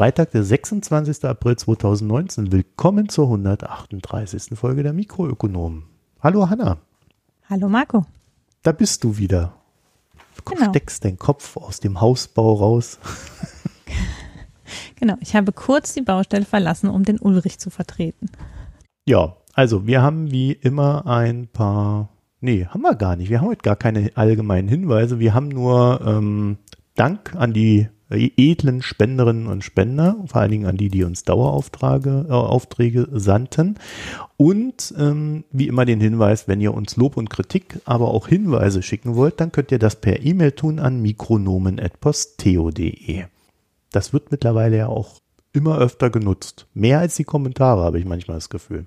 Freitag, der 26. April 2019. Willkommen zur 138. Folge der Mikroökonomen. Hallo Hanna. Hallo Marco. Da bist du wieder. Du Genau. steckst den Kopf aus dem Hausbau raus. Genau, ich habe kurz die Baustelle verlassen, um den Ulrich zu vertreten. Ja, also wir haben wie immer ein paar. Nee, haben wir gar nicht. Wir haben heute gar keine allgemeinen Hinweise. Wir haben nur ähm, Dank an die edlen Spenderinnen und Spender, vor allen Dingen an die, die uns Daueraufträge äh, Aufträge sandten. Und ähm, wie immer den Hinweis, wenn ihr uns Lob und Kritik, aber auch Hinweise schicken wollt, dann könnt ihr das per E-Mail tun an mikronomen.posteo.de. Das wird mittlerweile ja auch immer öfter genutzt. Mehr als die Kommentare, habe ich manchmal das Gefühl.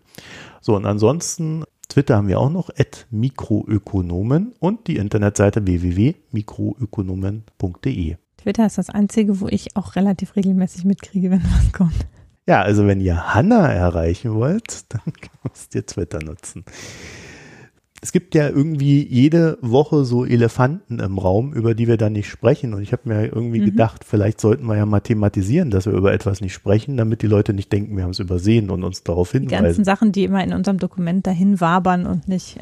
So, und ansonsten, Twitter haben wir auch noch, at Mikroökonomen und die Internetseite www.mikroökonomen.de. Twitter ist das einzige, wo ich auch relativ regelmäßig mitkriege, wenn was kommt. Ja, also wenn ihr Hanna erreichen wollt, dann müsst ihr Twitter nutzen. Es gibt ja irgendwie jede Woche so Elefanten im Raum, über die wir dann nicht sprechen. Und ich habe mir irgendwie Mhm. gedacht, vielleicht sollten wir ja mal thematisieren, dass wir über etwas nicht sprechen, damit die Leute nicht denken, wir haben es übersehen und uns darauf Die ganzen hinweisen. Sachen, die immer in unserem Dokument dahin wabern und nicht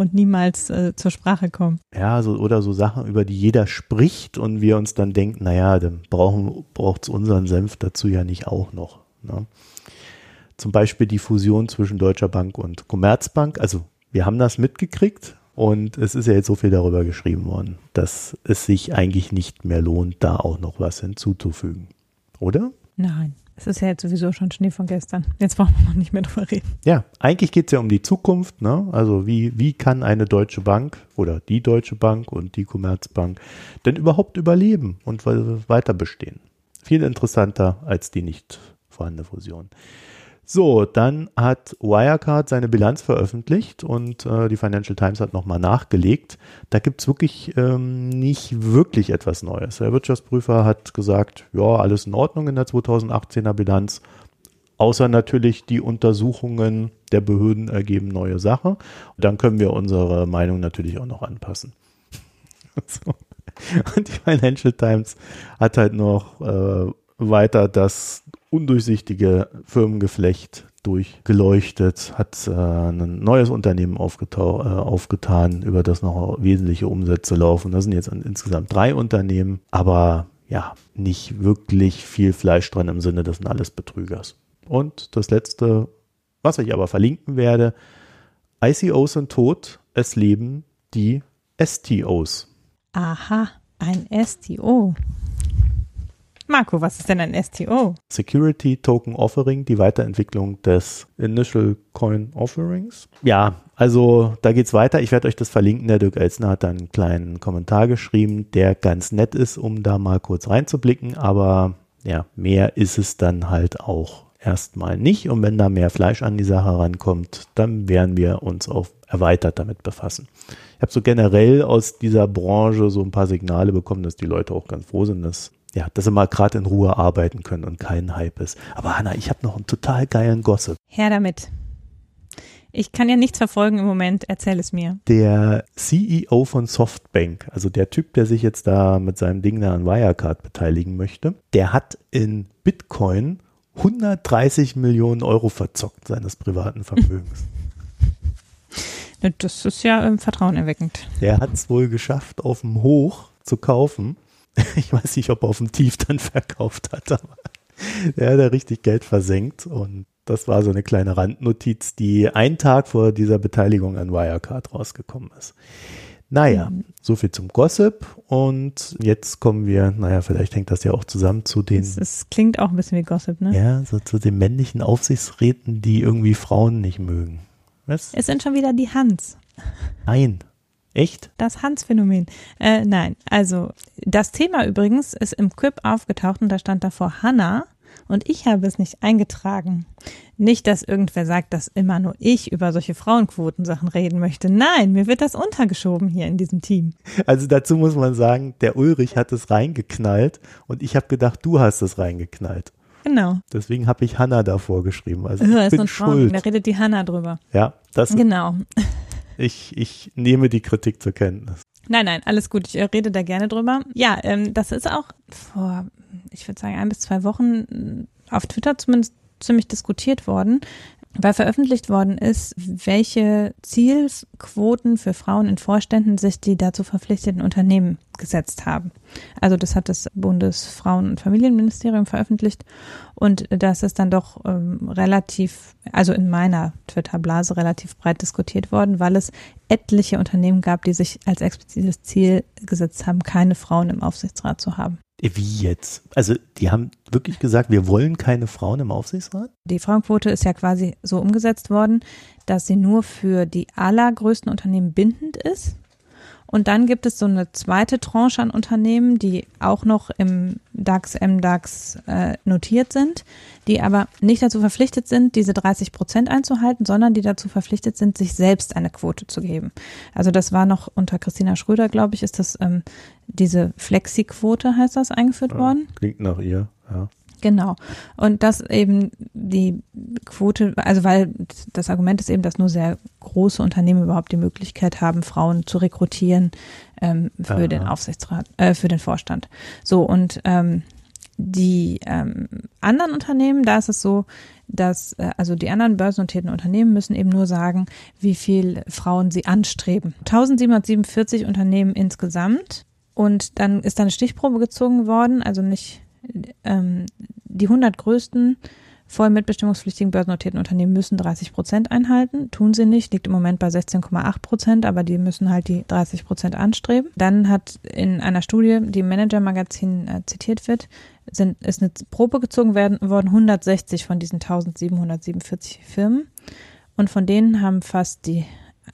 und niemals äh, zur Sprache kommen. Ja, so, oder so Sachen, über die jeder spricht und wir uns dann denken, naja, dann brauchen, braucht's unseren Senf dazu ja nicht auch noch. Ne? Zum Beispiel die Fusion zwischen Deutscher Bank und Commerzbank. Also wir haben das mitgekriegt und es ist ja jetzt so viel darüber geschrieben worden, dass es sich eigentlich nicht mehr lohnt, da auch noch was hinzuzufügen. Oder? Nein, es ist ja jetzt sowieso schon Schnee von gestern. Jetzt brauchen wir noch nicht mehr drüber reden. Ja, eigentlich geht's ja um die Zukunft. Ne? Also wie, wie kann eine Deutsche Bank oder die Deutsche Bank und die Commerzbank denn überhaupt überleben und we- weiter bestehen? Viel interessanter als die nicht vorhandene Fusion. So, dann hat Wirecard seine Bilanz veröffentlicht und äh, die Financial Times hat nochmal nachgelegt. Da gibt's wirklich ähm, nicht wirklich etwas Neues. Der Wirtschaftsprüfer hat gesagt, ja, alles in Ordnung in der 2018er Bilanz. Außer natürlich die Untersuchungen der Behörden ergeben neue Sache. Und dann können wir unsere Meinung natürlich auch noch anpassen. so. Und die Financial Times hat halt noch äh, weiter das undurchsichtige Firmengeflecht durchgeleuchtet, hat äh, ein neues Unternehmen äh, aufgetan, über das noch wesentliche Umsätze laufen. Das sind jetzt insgesamt drei Unternehmen, aber ja, nicht wirklich viel Fleisch dran im Sinne, das sind alles Betrügers. Und das letzte, was ich aber verlinken werde, ICOs sind tot, es leben die STOs. Aha, ein STO. Marco, was ist denn ein STO? Security Token Offering, die Weiterentwicklung des Initial Coin Offerings. Ja, also da geht's weiter. Ich werde euch das verlinken. Der Dirk Elsner hat da einen kleinen Kommentar geschrieben, der ganz nett ist, um da mal kurz reinzublicken. Aber ja, mehr ist es dann halt auch erstmal nicht. Und wenn da mehr Fleisch an die Sache rankommt, dann werden wir uns auch erweitert damit befassen. Ich habe so generell aus dieser Branche so ein paar Signale bekommen, dass die Leute auch ganz froh sind, dass ja, dass sie mal gerade in Ruhe arbeiten können und kein Hype ist. Aber Hanna, ich habe noch einen total geilen Gossip. Her damit. Ich kann ja nichts verfolgen im Moment, erzähl es mir. Der CEO von Softbank, also der Typ, der sich jetzt da mit seinem Ding da an Wirecard beteiligen möchte, der hat in Bitcoin 130 Millionen Euro verzockt seines privaten Vermögens. Das ist ja ähm, vertrauenerweckend. Der hat es wohl geschafft, auf dem Hoch zu kaufen. Ich weiß nicht, ob er auf dem Tief dann verkauft hat, aber der hat da richtig Geld versenkt und das war so eine kleine Randnotiz, die einen Tag vor dieser Beteiligung an Wirecard rausgekommen ist. Naja, so viel zum Gossip und jetzt kommen wir, naja, vielleicht hängt das ja auch zusammen zu den, es klingt auch ein bisschen wie Gossip, ne? ja, so zu den männlichen Aufsichtsräten, die irgendwie Frauen nicht mögen. Was? Es sind schon wieder die Hans. Nein. Echt? Das Hans-Phänomen. Äh, nein, also das Thema übrigens ist im Quip aufgetaucht und da stand davor Hanna und ich habe es nicht eingetragen. Nicht, dass irgendwer sagt, dass immer nur ich über solche Frauenquotensachen reden möchte. Nein, mir wird das untergeschoben hier in diesem Team. Also dazu muss man sagen, der Ulrich hat es reingeknallt und ich habe gedacht, du hast es reingeknallt. Genau. Deswegen habe ich Hanna davor geschrieben. Also ich ist bin schuld. da redet die Hanna drüber. Ja, das Genau. Ich, ich nehme die Kritik zur Kenntnis. Nein, nein, alles gut. Ich äh, rede da gerne drüber. Ja, ähm, das ist auch vor, ich würde sagen, ein bis zwei Wochen auf Twitter zumindest ziemlich diskutiert worden, weil veröffentlicht worden ist, welche Zielquoten für Frauen in Vorständen sich die dazu verpflichteten Unternehmen gesetzt haben. Also das hat das Bundesfrauen- und Familienministerium veröffentlicht und das ist dann doch ähm, relativ, also in meiner Twitter-Blase relativ breit diskutiert worden, weil es etliche Unternehmen gab, die sich als explizites Ziel gesetzt haben, keine Frauen im Aufsichtsrat zu haben. Wie jetzt? Also die haben wirklich gesagt, wir wollen keine Frauen im Aufsichtsrat? Die Frauenquote ist ja quasi so umgesetzt worden, dass sie nur für die allergrößten Unternehmen bindend ist. Und dann gibt es so eine zweite Tranche an Unternehmen, die auch noch im DAX, MDAX äh, notiert sind, die aber nicht dazu verpflichtet sind, diese 30 Prozent einzuhalten, sondern die dazu verpflichtet sind, sich selbst eine Quote zu geben. Also das war noch unter Christina Schröder, glaube ich, ist das ähm, diese Flexi-Quote, heißt das, eingeführt Ja, worden. Klingt nach ihr, ja. Genau. Und das eben die Quote, also weil das Argument ist eben, dass nur sehr große Unternehmen überhaupt die Möglichkeit haben, Frauen zu rekrutieren ähm, für Aha. den Aufsichtsrat, äh, für den Vorstand. So und ähm, die ähm, anderen Unternehmen, da ist es so, dass äh, also die anderen börsennotierten Unternehmen müssen eben nur sagen, wie viel Frauen sie anstreben. 1747 Unternehmen insgesamt und dann ist da eine Stichprobe gezogen worden, also nicht ähm, die 100 größten voll mitbestimmungspflichtigen börsennotierten Unternehmen müssen 30 Prozent einhalten. Tun sie nicht, liegt im Moment bei 16,8 Prozent, aber die müssen halt die 30 Prozent anstreben. Dann hat in einer Studie, die im Manager-Magazin äh, zitiert wird, sind, ist eine Probe gezogen werden, worden 160 von diesen 1747 Firmen. Und von denen haben fast die,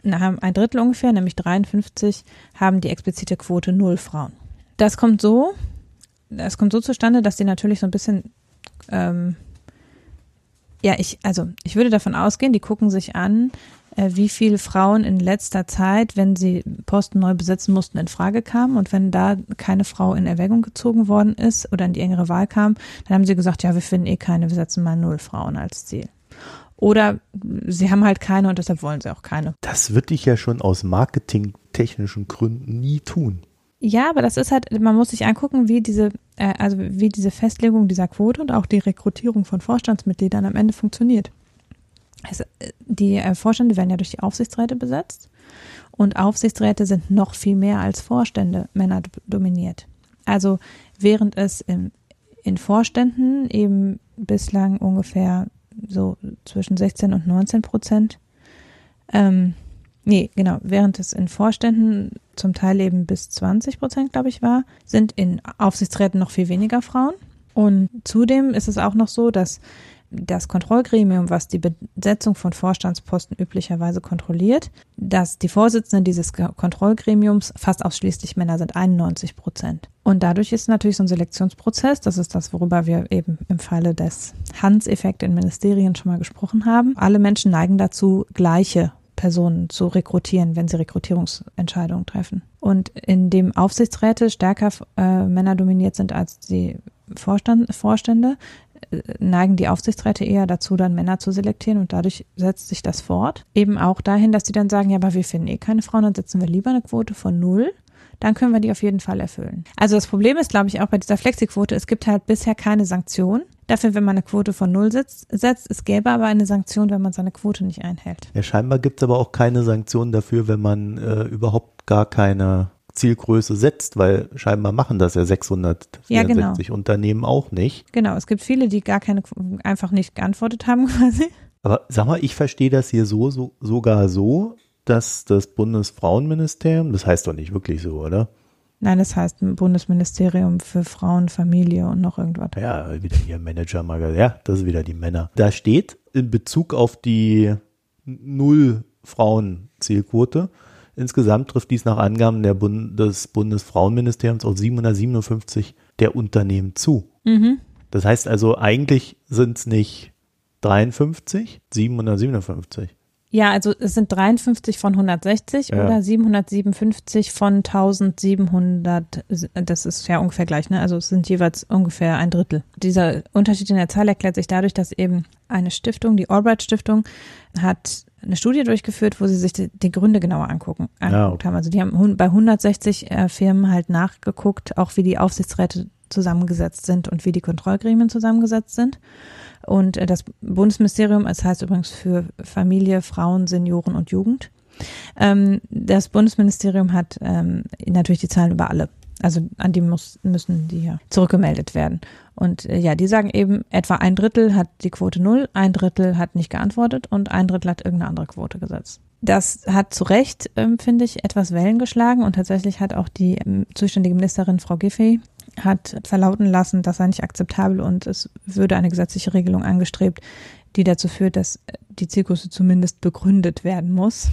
ein Drittel ungefähr, nämlich 53, haben die explizite Quote null Frauen. Das kommt so, das kommt so zustande, dass die natürlich so ein bisschen, ähm, ja, ich, also ich würde davon ausgehen, die gucken sich an, äh, wie viele Frauen in letzter Zeit, wenn sie Posten neu besetzen mussten, in Frage kamen. Und wenn da keine Frau in Erwägung gezogen worden ist oder in die engere Wahl kam, dann haben sie gesagt, ja, wir finden eh keine, wir setzen mal null Frauen als Ziel. Oder sie haben halt keine und deshalb wollen sie auch keine. Das würde ich ja schon aus marketingtechnischen Gründen nie tun. Ja, aber das ist halt, man muss sich angucken, wie diese, äh, also wie diese Festlegung dieser Quote und auch die Rekrutierung von Vorstandsmitgliedern am Ende funktioniert. Also, äh, die äh, Vorstände werden ja durch die Aufsichtsräte besetzt und Aufsichtsräte sind noch viel mehr als Vorstände Männer dominiert. Also während es im, in Vorständen eben bislang ungefähr so zwischen 16 und 19 Prozent ähm, Nee, genau. Während es in Vorständen zum Teil eben bis 20 Prozent, glaube ich, war, sind in Aufsichtsräten noch viel weniger Frauen. Und zudem ist es auch noch so, dass das Kontrollgremium, was die Besetzung von Vorstandsposten üblicherweise kontrolliert, dass die Vorsitzenden dieses Kontrollgremiums fast ausschließlich Männer sind, 91 Prozent. Und dadurch ist natürlich so ein Selektionsprozess, das ist das, worüber wir eben im Falle des Hans-Effekt in Ministerien schon mal gesprochen haben. Alle Menschen neigen dazu, gleiche Personen zu rekrutieren, wenn sie Rekrutierungsentscheidungen treffen. Und indem Aufsichtsräte stärker äh, Männer dominiert sind als die Vorstand, Vorstände, neigen die Aufsichtsräte eher dazu, dann Männer zu selektieren und dadurch setzt sich das fort. Eben auch dahin, dass die dann sagen, ja, aber wir finden eh keine Frauen, dann setzen wir lieber eine Quote von null. Dann können wir die auf jeden Fall erfüllen. Also das Problem ist, glaube ich, auch bei dieser Flexiquote, es gibt halt bisher keine Sanktion dafür, wenn man eine Quote von null setzt. Es gäbe aber eine Sanktion, wenn man seine Quote nicht einhält. Ja, scheinbar gibt es aber auch keine Sanktionen dafür, wenn man äh, überhaupt gar keine Zielgröße setzt, weil scheinbar machen das ja 664 Ja, genau. Unternehmen auch nicht. Genau, es gibt viele, die gar keine, einfach nicht geantwortet haben quasi. Aber sag mal, ich verstehe das hier so, so sogar so, dass das Bundesfrauenministerium, das heißt doch nicht wirklich so, oder? Nein, das heißt Bundesministerium für Frauen, Familie und noch irgendwas. Ja, wieder hier Manager Magazin. Ja, das ist wieder die Männer. Da steht in Bezug auf die Null Frauen-Zielquote. Insgesamt trifft dies nach Angaben der Bund des Bundesfrauenministeriums auf 757 der Unternehmen zu. Mhm. Das heißt also, eigentlich sind es nicht 53, 757. Ja, also es sind 53 von 160 Ja. oder 757 von 1700, das ist ja ungefähr gleich, ne? Also es sind jeweils ungefähr ein Drittel. Dieser Unterschied in der Zahl erklärt sich dadurch, dass eben eine Stiftung, die Albright Stiftung, hat eine Studie durchgeführt, wo sie sich die, die Gründe genauer angucken, angeguckt okay. haben. Also die haben bei 160 äh, Firmen halt nachgeguckt, auch wie die Aufsichtsräte zusammengesetzt sind und wie die Kontrollgremien zusammengesetzt sind. Und äh, das Bundesministerium, es heißt übrigens für Familie, Frauen, Senioren und Jugend. Ähm, das Bundesministerium hat ähm, natürlich die Zahlen über alle. Also an die muss, müssen die ja zurückgemeldet werden. Und äh, ja, die sagen eben, etwa ein Drittel hat die Quote null, ein Drittel hat nicht geantwortet und ein Drittel hat irgendeine andere Quote gesetzt. Das hat zu Recht, ähm, finde ich, etwas Wellen geschlagen und tatsächlich hat auch die ähm, zuständige Ministerin Frau Giffey hat verlauten lassen, das sei nicht akzeptabel und es würde eine gesetzliche Regelung angestrebt, die dazu führt, dass die Zielgröße zumindest begründet werden muss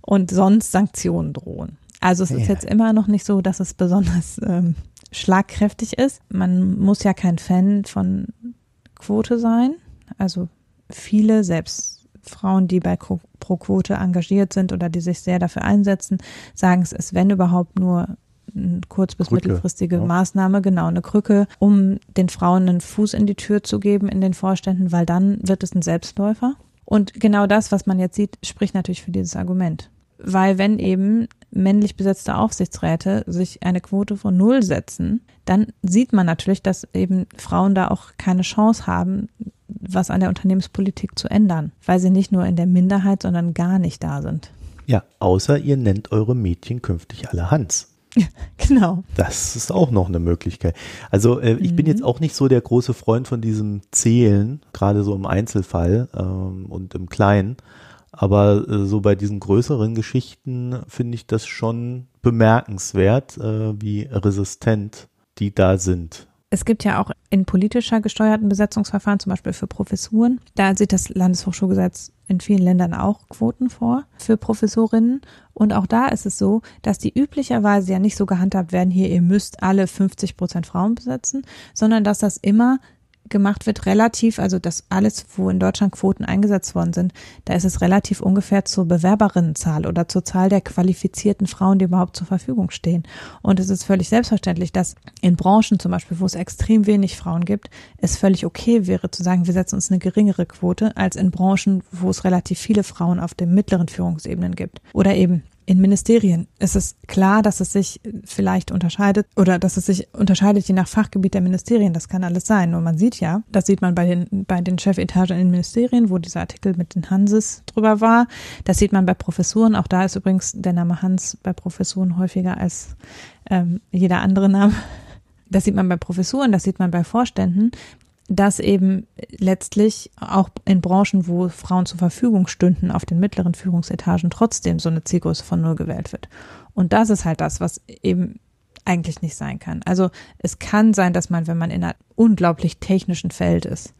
und sonst Sanktionen drohen. Also es ja. ist jetzt immer noch nicht so, dass es besonders ähm, schlagkräftig ist. Man muss ja kein Fan von Quote sein. Also viele, selbst Frauen, die bei Pro Quote engagiert sind oder die sich sehr dafür einsetzen, sagen es ist, wenn überhaupt nur eine kurz- bis Krücke, mittelfristige ja. Maßnahme, genau, eine Krücke, um den Frauen einen Fuß in die Tür zu geben in den Vorständen, weil dann wird es ein Selbstläufer. Und genau das, was man jetzt sieht, spricht natürlich für dieses Argument. Weil wenn eben männlich besetzte Aufsichtsräte sich eine Quote von null setzen, dann sieht man natürlich, dass eben Frauen da auch keine Chance haben, was an der Unternehmenspolitik zu ändern, weil sie nicht nur in der Minderheit, sondern gar nicht da sind. Ja, außer ihr nennt eure Mädchen künftig alle Hans. Ja, genau. Das ist auch noch eine Möglichkeit. Also äh, ich mhm. bin jetzt auch nicht so der große Freund von diesem Zählen, gerade so im Einzelfall ähm, und im Kleinen. Aber äh, so bei diesen größeren Geschichten finde ich das schon bemerkenswert, äh, wie resistent die da sind. Es gibt ja auch in politischer gesteuerten Besetzungsverfahren, zum Beispiel für Professuren, da sieht das Landeshochschulgesetz in vielen Ländern auch Quoten vor für Professorinnen. Und auch da ist es so, dass die üblicherweise ja nicht so gehandhabt werden, hier, ihr müsst alle 50 Prozent Frauen besetzen, sondern dass das immer gemacht wird, relativ, also das alles, wo in Deutschland Quoten eingesetzt worden sind, da ist es relativ ungefähr zur Bewerberinnenzahl oder zur Zahl der qualifizierten Frauen, die überhaupt zur Verfügung stehen. Und es ist völlig selbstverständlich, dass in Branchen zum Beispiel, wo es extrem wenig Frauen gibt, es völlig okay wäre zu sagen, wir setzen uns eine geringere Quote als in Branchen, wo es relativ viele Frauen auf den mittleren Führungsebenen gibt. Oder eben in Ministerien ist es klar, dass es sich vielleicht unterscheidet oder dass es sich unterscheidet je nach Fachgebiet der Ministerien. Das kann alles sein. Nur man sieht ja, das sieht man bei den, bei den Chefetagen in den Ministerien, wo dieser Artikel mit den Hanses drüber war. Das sieht man bei Professuren. Auch da ist übrigens der Name Hans bei Professuren häufiger als ähm, jeder andere Name. Das sieht man bei Professuren, das sieht man bei Vorständen dass eben letztlich auch in Branchen, wo Frauen zur Verfügung stünden, auf den mittleren Führungsetagen trotzdem so eine Zielgröße von null gewählt wird. Und das ist halt das, was eben eigentlich nicht sein kann. Also es kann sein, dass man, wenn man in einem unglaublich technischen Feld ist,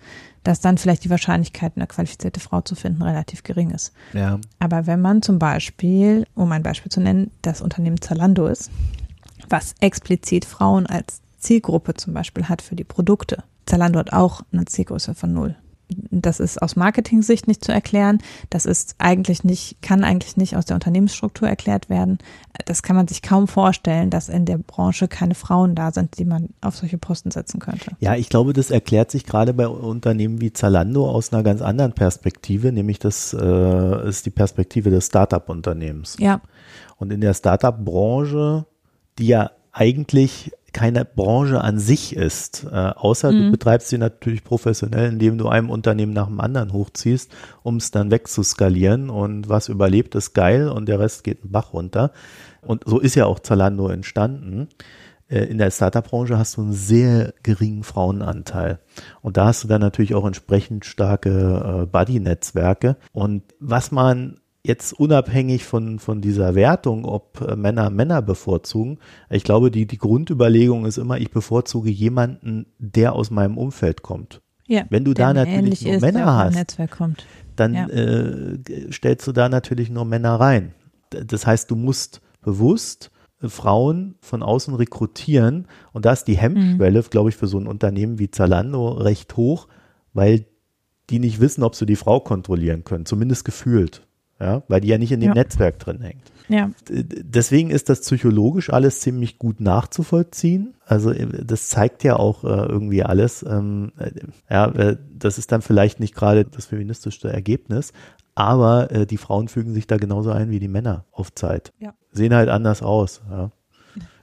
dass dann vielleicht die Wahrscheinlichkeit, eine qualifizierte Frau zu finden, relativ gering ist. Ja. Aber wenn man zum Beispiel, um ein Beispiel zu nennen, das Unternehmen Zalando ist, was explizit Frauen als Zielgruppe zum Beispiel hat für die Produkte, Zalando hat auch eine Zielgröße von null. Das ist aus Marketing-Sicht nicht zu erklären. Das ist eigentlich nicht, kann eigentlich nicht aus der Unternehmensstruktur erklärt werden. Das kann man sich kaum vorstellen, dass in der Branche keine Frauen da sind, die man auf solche Posten setzen könnte. Ja, ich glaube, das erklärt sich gerade bei Unternehmen wie Zalando aus einer ganz anderen Perspektive, nämlich das äh, ist die Perspektive des Startup-Unternehmens. Ja. Und in der Startup-Branche, die ja eigentlich keine Branche an sich ist, äh, außer mhm. du betreibst sie natürlich professionell, indem du einem Unternehmen nach dem anderen hochziehst, um es dann wegzuskalieren und was überlebt, ist geil und der Rest geht einen Bach runter. Und so ist ja auch Zalando entstanden. Äh, in der Startup-Branche hast du einen sehr geringen Frauenanteil. Und da hast du dann natürlich auch entsprechend starke äh, Buddy-Netzwerke. Und was man jetzt unabhängig von, von dieser Wertung, ob äh, Männer Männer bevorzugen, ich glaube, die, die Grundüberlegung ist immer, ich bevorzuge jemanden, der aus meinem Umfeld kommt. Ja, Wenn du da natürlich nur ist, Männer hast, dann ja. äh, stellst du da natürlich nur Männer rein. Das heißt, du musst bewusst äh, Frauen von außen rekrutieren und da ist die Hemmschwelle, mhm. glaube ich, für so ein Unternehmen wie Zalando recht hoch, weil die nicht wissen, ob sie die Frau kontrollieren können, zumindest gefühlt ja, weil die ja nicht in dem ja. Netzwerk drin hängt. Ja. Deswegen ist das psychologisch alles ziemlich gut nachzuvollziehen. Also äh, das zeigt ja auch äh, irgendwie alles. Ähm, äh, ja, äh, das ist dann vielleicht nicht gerade das feministischste Ergebnis, aber die Frauen fügen sich da genauso ein wie die Männer auf Zeit. Ja. Sehen halt anders aus. Ja.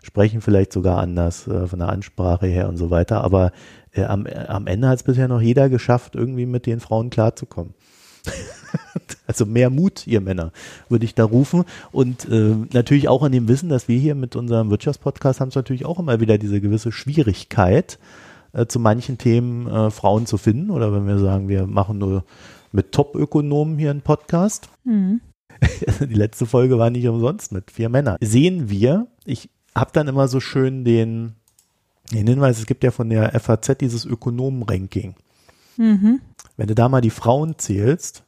sprechen vielleicht sogar anders von der Ansprache her und so weiter. Aber am, am Ende hat es bisher noch jeder geschafft, irgendwie mit den Frauen klarzukommen. also mehr Mut, ihr Männer, würde ich da rufen. Und äh, natürlich auch an dem Wissen, dass wir hier mit unserem Wirtschaftspodcast haben es natürlich auch immer wieder diese gewisse Schwierigkeit, äh, zu manchen Themen äh, Frauen zu finden. Oder wenn wir sagen, wir machen nur mit Top-Ökonomen hier einen Podcast. Mhm. Die letzte Folge war nicht umsonst mit vier Männern. Sehen wir, ich habe dann immer so schön den, den Hinweis, es gibt ja von der FAZ dieses Ökonomen-Ranking. Mhm. Wenn du da mal die Frauen zählst.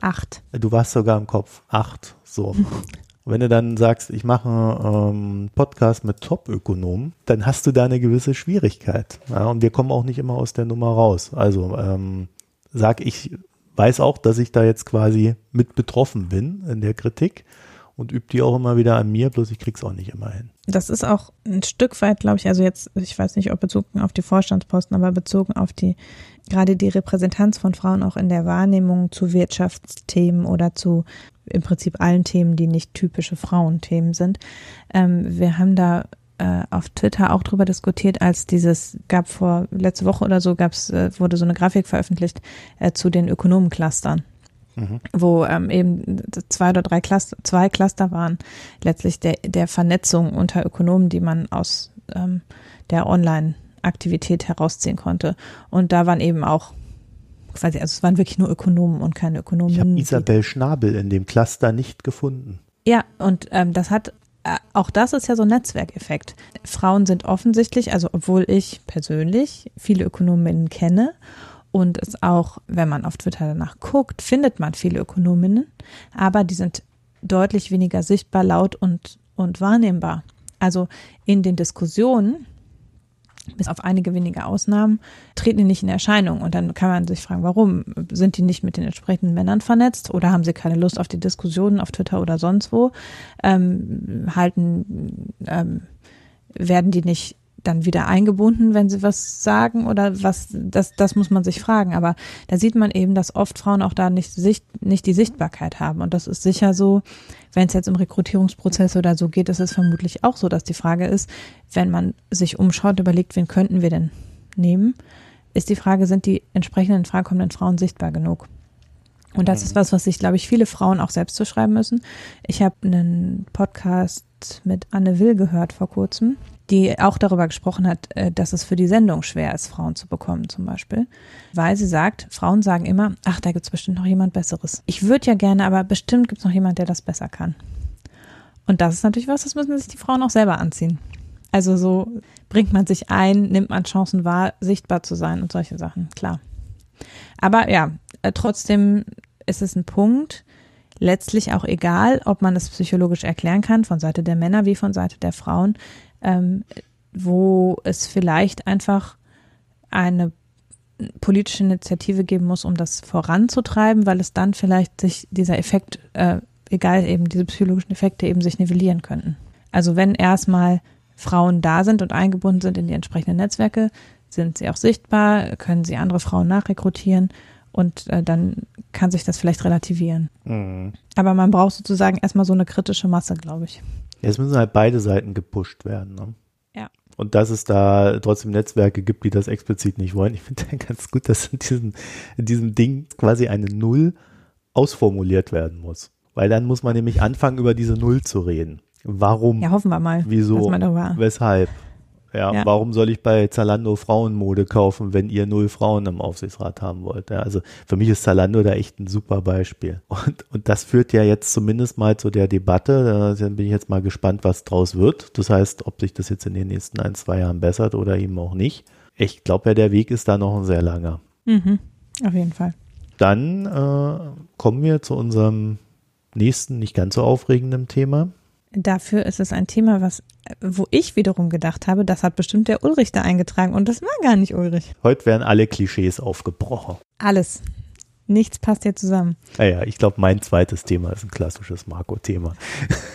Acht. Du warst sogar im Kopf. Acht. So. wenn du dann sagst, ich mache einen ähm, Podcast mit Top-Ökonomen, dann hast du da eine gewisse Schwierigkeit. Ja, und wir kommen auch nicht immer aus der Nummer raus. Also ähm, sag ich, weiß auch, dass ich da jetzt quasi mit betroffen bin in der Kritik und übt die auch immer wieder an mir, bloß ich krieg's auch nicht immer hin. Das ist auch ein Stück weit, glaube ich, also jetzt, ich weiß nicht, ob bezogen auf die Vorstandsposten, aber bezogen auf die, gerade die Repräsentanz von Frauen auch in der Wahrnehmung zu Wirtschaftsthemen oder zu im Prinzip allen Themen, die nicht typische Frauenthemen sind. Ähm, wir haben da äh, auf Twitter auch drüber diskutiert, als dieses gab vor letzte Woche oder so gab's äh, wurde so eine Grafik veröffentlicht äh, zu den Ökonomenclustern. Mhm. wo ähm, eben zwei oder drei Cluster, zwei Cluster waren, letztlich der, der Vernetzung unter Ökonomen, die man aus ähm, der Online-Aktivität herausziehen konnte. Und da waren eben auch quasi, also es waren wirklich nur Ökonomen und keine Ökonomen. Ich habe Isabel Schnabel in dem Cluster nicht gefunden. Ja, und ähm, das hat äh, auch das ist ja so ein Netzwerkeffekt. Frauen sind offensichtlich, also obwohl ich persönlich viele Ökonominnen kenne und es auch, wenn man auf Twitter danach guckt, findet man viele Ökonominnen, aber die sind deutlich weniger sichtbar, laut und, und wahrnehmbar. Also in den Diskussionen bis auf einige wenige Ausnahmen, treten die nicht in Erscheinung. Und dann kann man sich fragen, warum? Sind die nicht mit den entsprechenden Männern vernetzt oder haben sie keine Lust auf die Diskussionen auf Twitter oder sonst wo? Ähm, halten, ähm, werden die nicht dann wieder eingebunden, wenn sie was sagen oder was, das, das muss man sich fragen. Aber da sieht man eben, dass oft Frauen auch da nicht, Sicht, nicht die Sichtbarkeit haben. Und das ist sicher so, wenn es jetzt im Rekrutierungsprozess oder so geht, ist es vermutlich auch so, dass die Frage ist, wenn man sich umschaut, überlegt, wen könnten wir denn nehmen, ist die Frage, sind die entsprechenden fragekommenden Frauen sichtbar genug? Und das ist was, was sich, glaube ich, viele Frauen auch selbst zu schreiben müssen. Ich habe einen Podcast mit Anne Will gehört vor kurzem die auch darüber gesprochen hat, äh, dass es für die Sendung schwer ist, Frauen zu bekommen zum Beispiel, weil sie sagt, Frauen sagen immer, ach, da gibt es bestimmt noch jemand Besseres. Ich würde ja gerne, aber bestimmt gibt es noch jemand, der das besser kann. Und das ist natürlich was, das müssen sich die Frauen auch selber anziehen. Also so bringt man sich ein, nimmt man Chancen wahr, sichtbar zu sein und solche Sachen, klar. Aber ja, äh, trotzdem ist es ein Punkt, letztlich auch egal, ob man es psychologisch erklären kann, von Seite der Männer wie von Seite der Frauen, ähm, wo es vielleicht einfach eine politische Initiative geben muss, um das voranzutreiben, weil es dann vielleicht sich dieser Effekt, äh, egal eben diese psychologischen Effekte eben sich nivellieren könnten. Also wenn erstmal Frauen da sind und eingebunden sind in die entsprechenden Netzwerke, sind sie auch sichtbar, können sie andere Frauen nachrekrutieren und äh, dann kann sich das vielleicht relativieren. Mhm. Aber man braucht sozusagen erstmal so eine kritische Masse, glaube ich. Ja, es müssen halt beide Seiten gepusht werden. Ne? Ja. Und dass es da trotzdem Netzwerke gibt, die das explizit nicht wollen. Ich finde ganz gut, dass in diesem, in diesem Ding quasi eine Null ausformuliert werden muss. Weil dann muss man nämlich anfangen, über diese Null zu reden. Warum? Ja, hoffen wir mal. Wieso? Weshalb? Ja, ja, warum soll ich bei Zalando Frauenmode kaufen, wenn ihr null Frauen im Aufsichtsrat haben wollt? Ja, also für mich ist Zalando da echt ein super Beispiel. Und, und das führt ja jetzt zumindest mal zu der Debatte. Da bin ich jetzt mal gespannt, was draus wird. Das heißt, ob sich das jetzt in den nächsten ein, zwei Jahren bessert oder eben auch nicht. Ich glaube ja, der Weg ist da noch ein sehr langer. Mhm, auf jeden Fall. Dann äh, kommen wir zu unserem nächsten, nicht ganz so aufregenden Thema. Dafür ist es ein Thema, was, wo ich wiederum gedacht habe, das hat bestimmt der Ulrich da eingetragen und das war gar nicht Ulrich. Heute werden alle Klischees aufgebrochen. Alles. Nichts passt hier zusammen. Naja, ich glaube, mein zweites Thema ist ein klassisches Marco-Thema.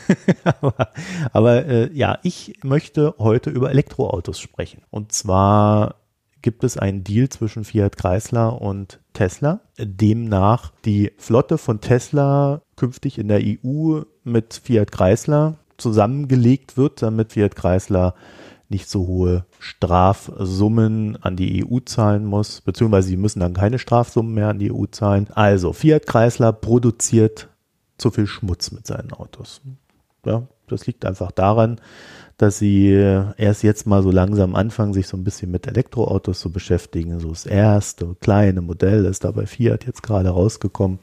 aber, aber äh, ja, ich möchte heute über Elektroautos sprechen. Und zwar gibt es einen Deal zwischen Fiat Chrysler und Tesla, demnach die Flotte von Tesla künftig in der EU mit Fiat Chrysler zusammengelegt wird, damit Fiat Chrysler nicht so hohe Strafsummen an die EU zahlen muss, beziehungsweise sie müssen dann keine Strafsummen mehr an die EU zahlen. Also Fiat Chrysler produziert zu viel Schmutz mit seinen Autos. Ja, das liegt einfach daran, dass sie erst jetzt mal so langsam anfangen, sich so ein bisschen mit Elektroautos zu beschäftigen. So das erste kleine Modell ist da bei Fiat jetzt gerade rausgekommen.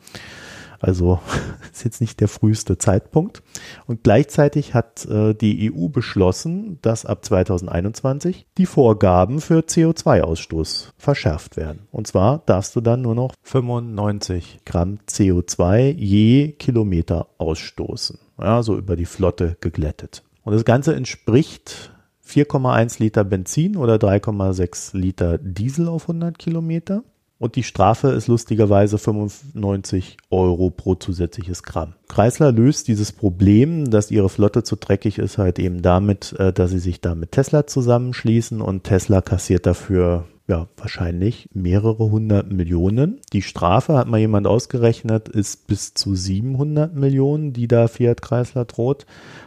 Also ist jetzt nicht der früheste Zeitpunkt. Und gleichzeitig hat äh, die EU beschlossen, dass ab 2021 die Vorgaben für CO2-Ausstoß verschärft werden. Und zwar darfst du dann nur noch 95 Gramm CO2 je Kilometer ausstoßen. Ja, so über die Flotte geglättet. Und das Ganze entspricht 4,1 Liter Benzin oder 3,6 Liter Diesel auf 100 Kilometer. Und die Strafe ist lustigerweise 95 Euro pro zusätzliches Gramm. Chrysler löst dieses Problem, dass ihre Flotte zu dreckig ist, halt eben damit, äh, dass sie sich da mit Tesla zusammenschließen und Tesla kassiert dafür ja, wahrscheinlich mehrere hundert Millionen. Die Strafe, hat mal jemand ausgerechnet, ist bis zu 700 Millionen, die da Fiat Chrysler droht.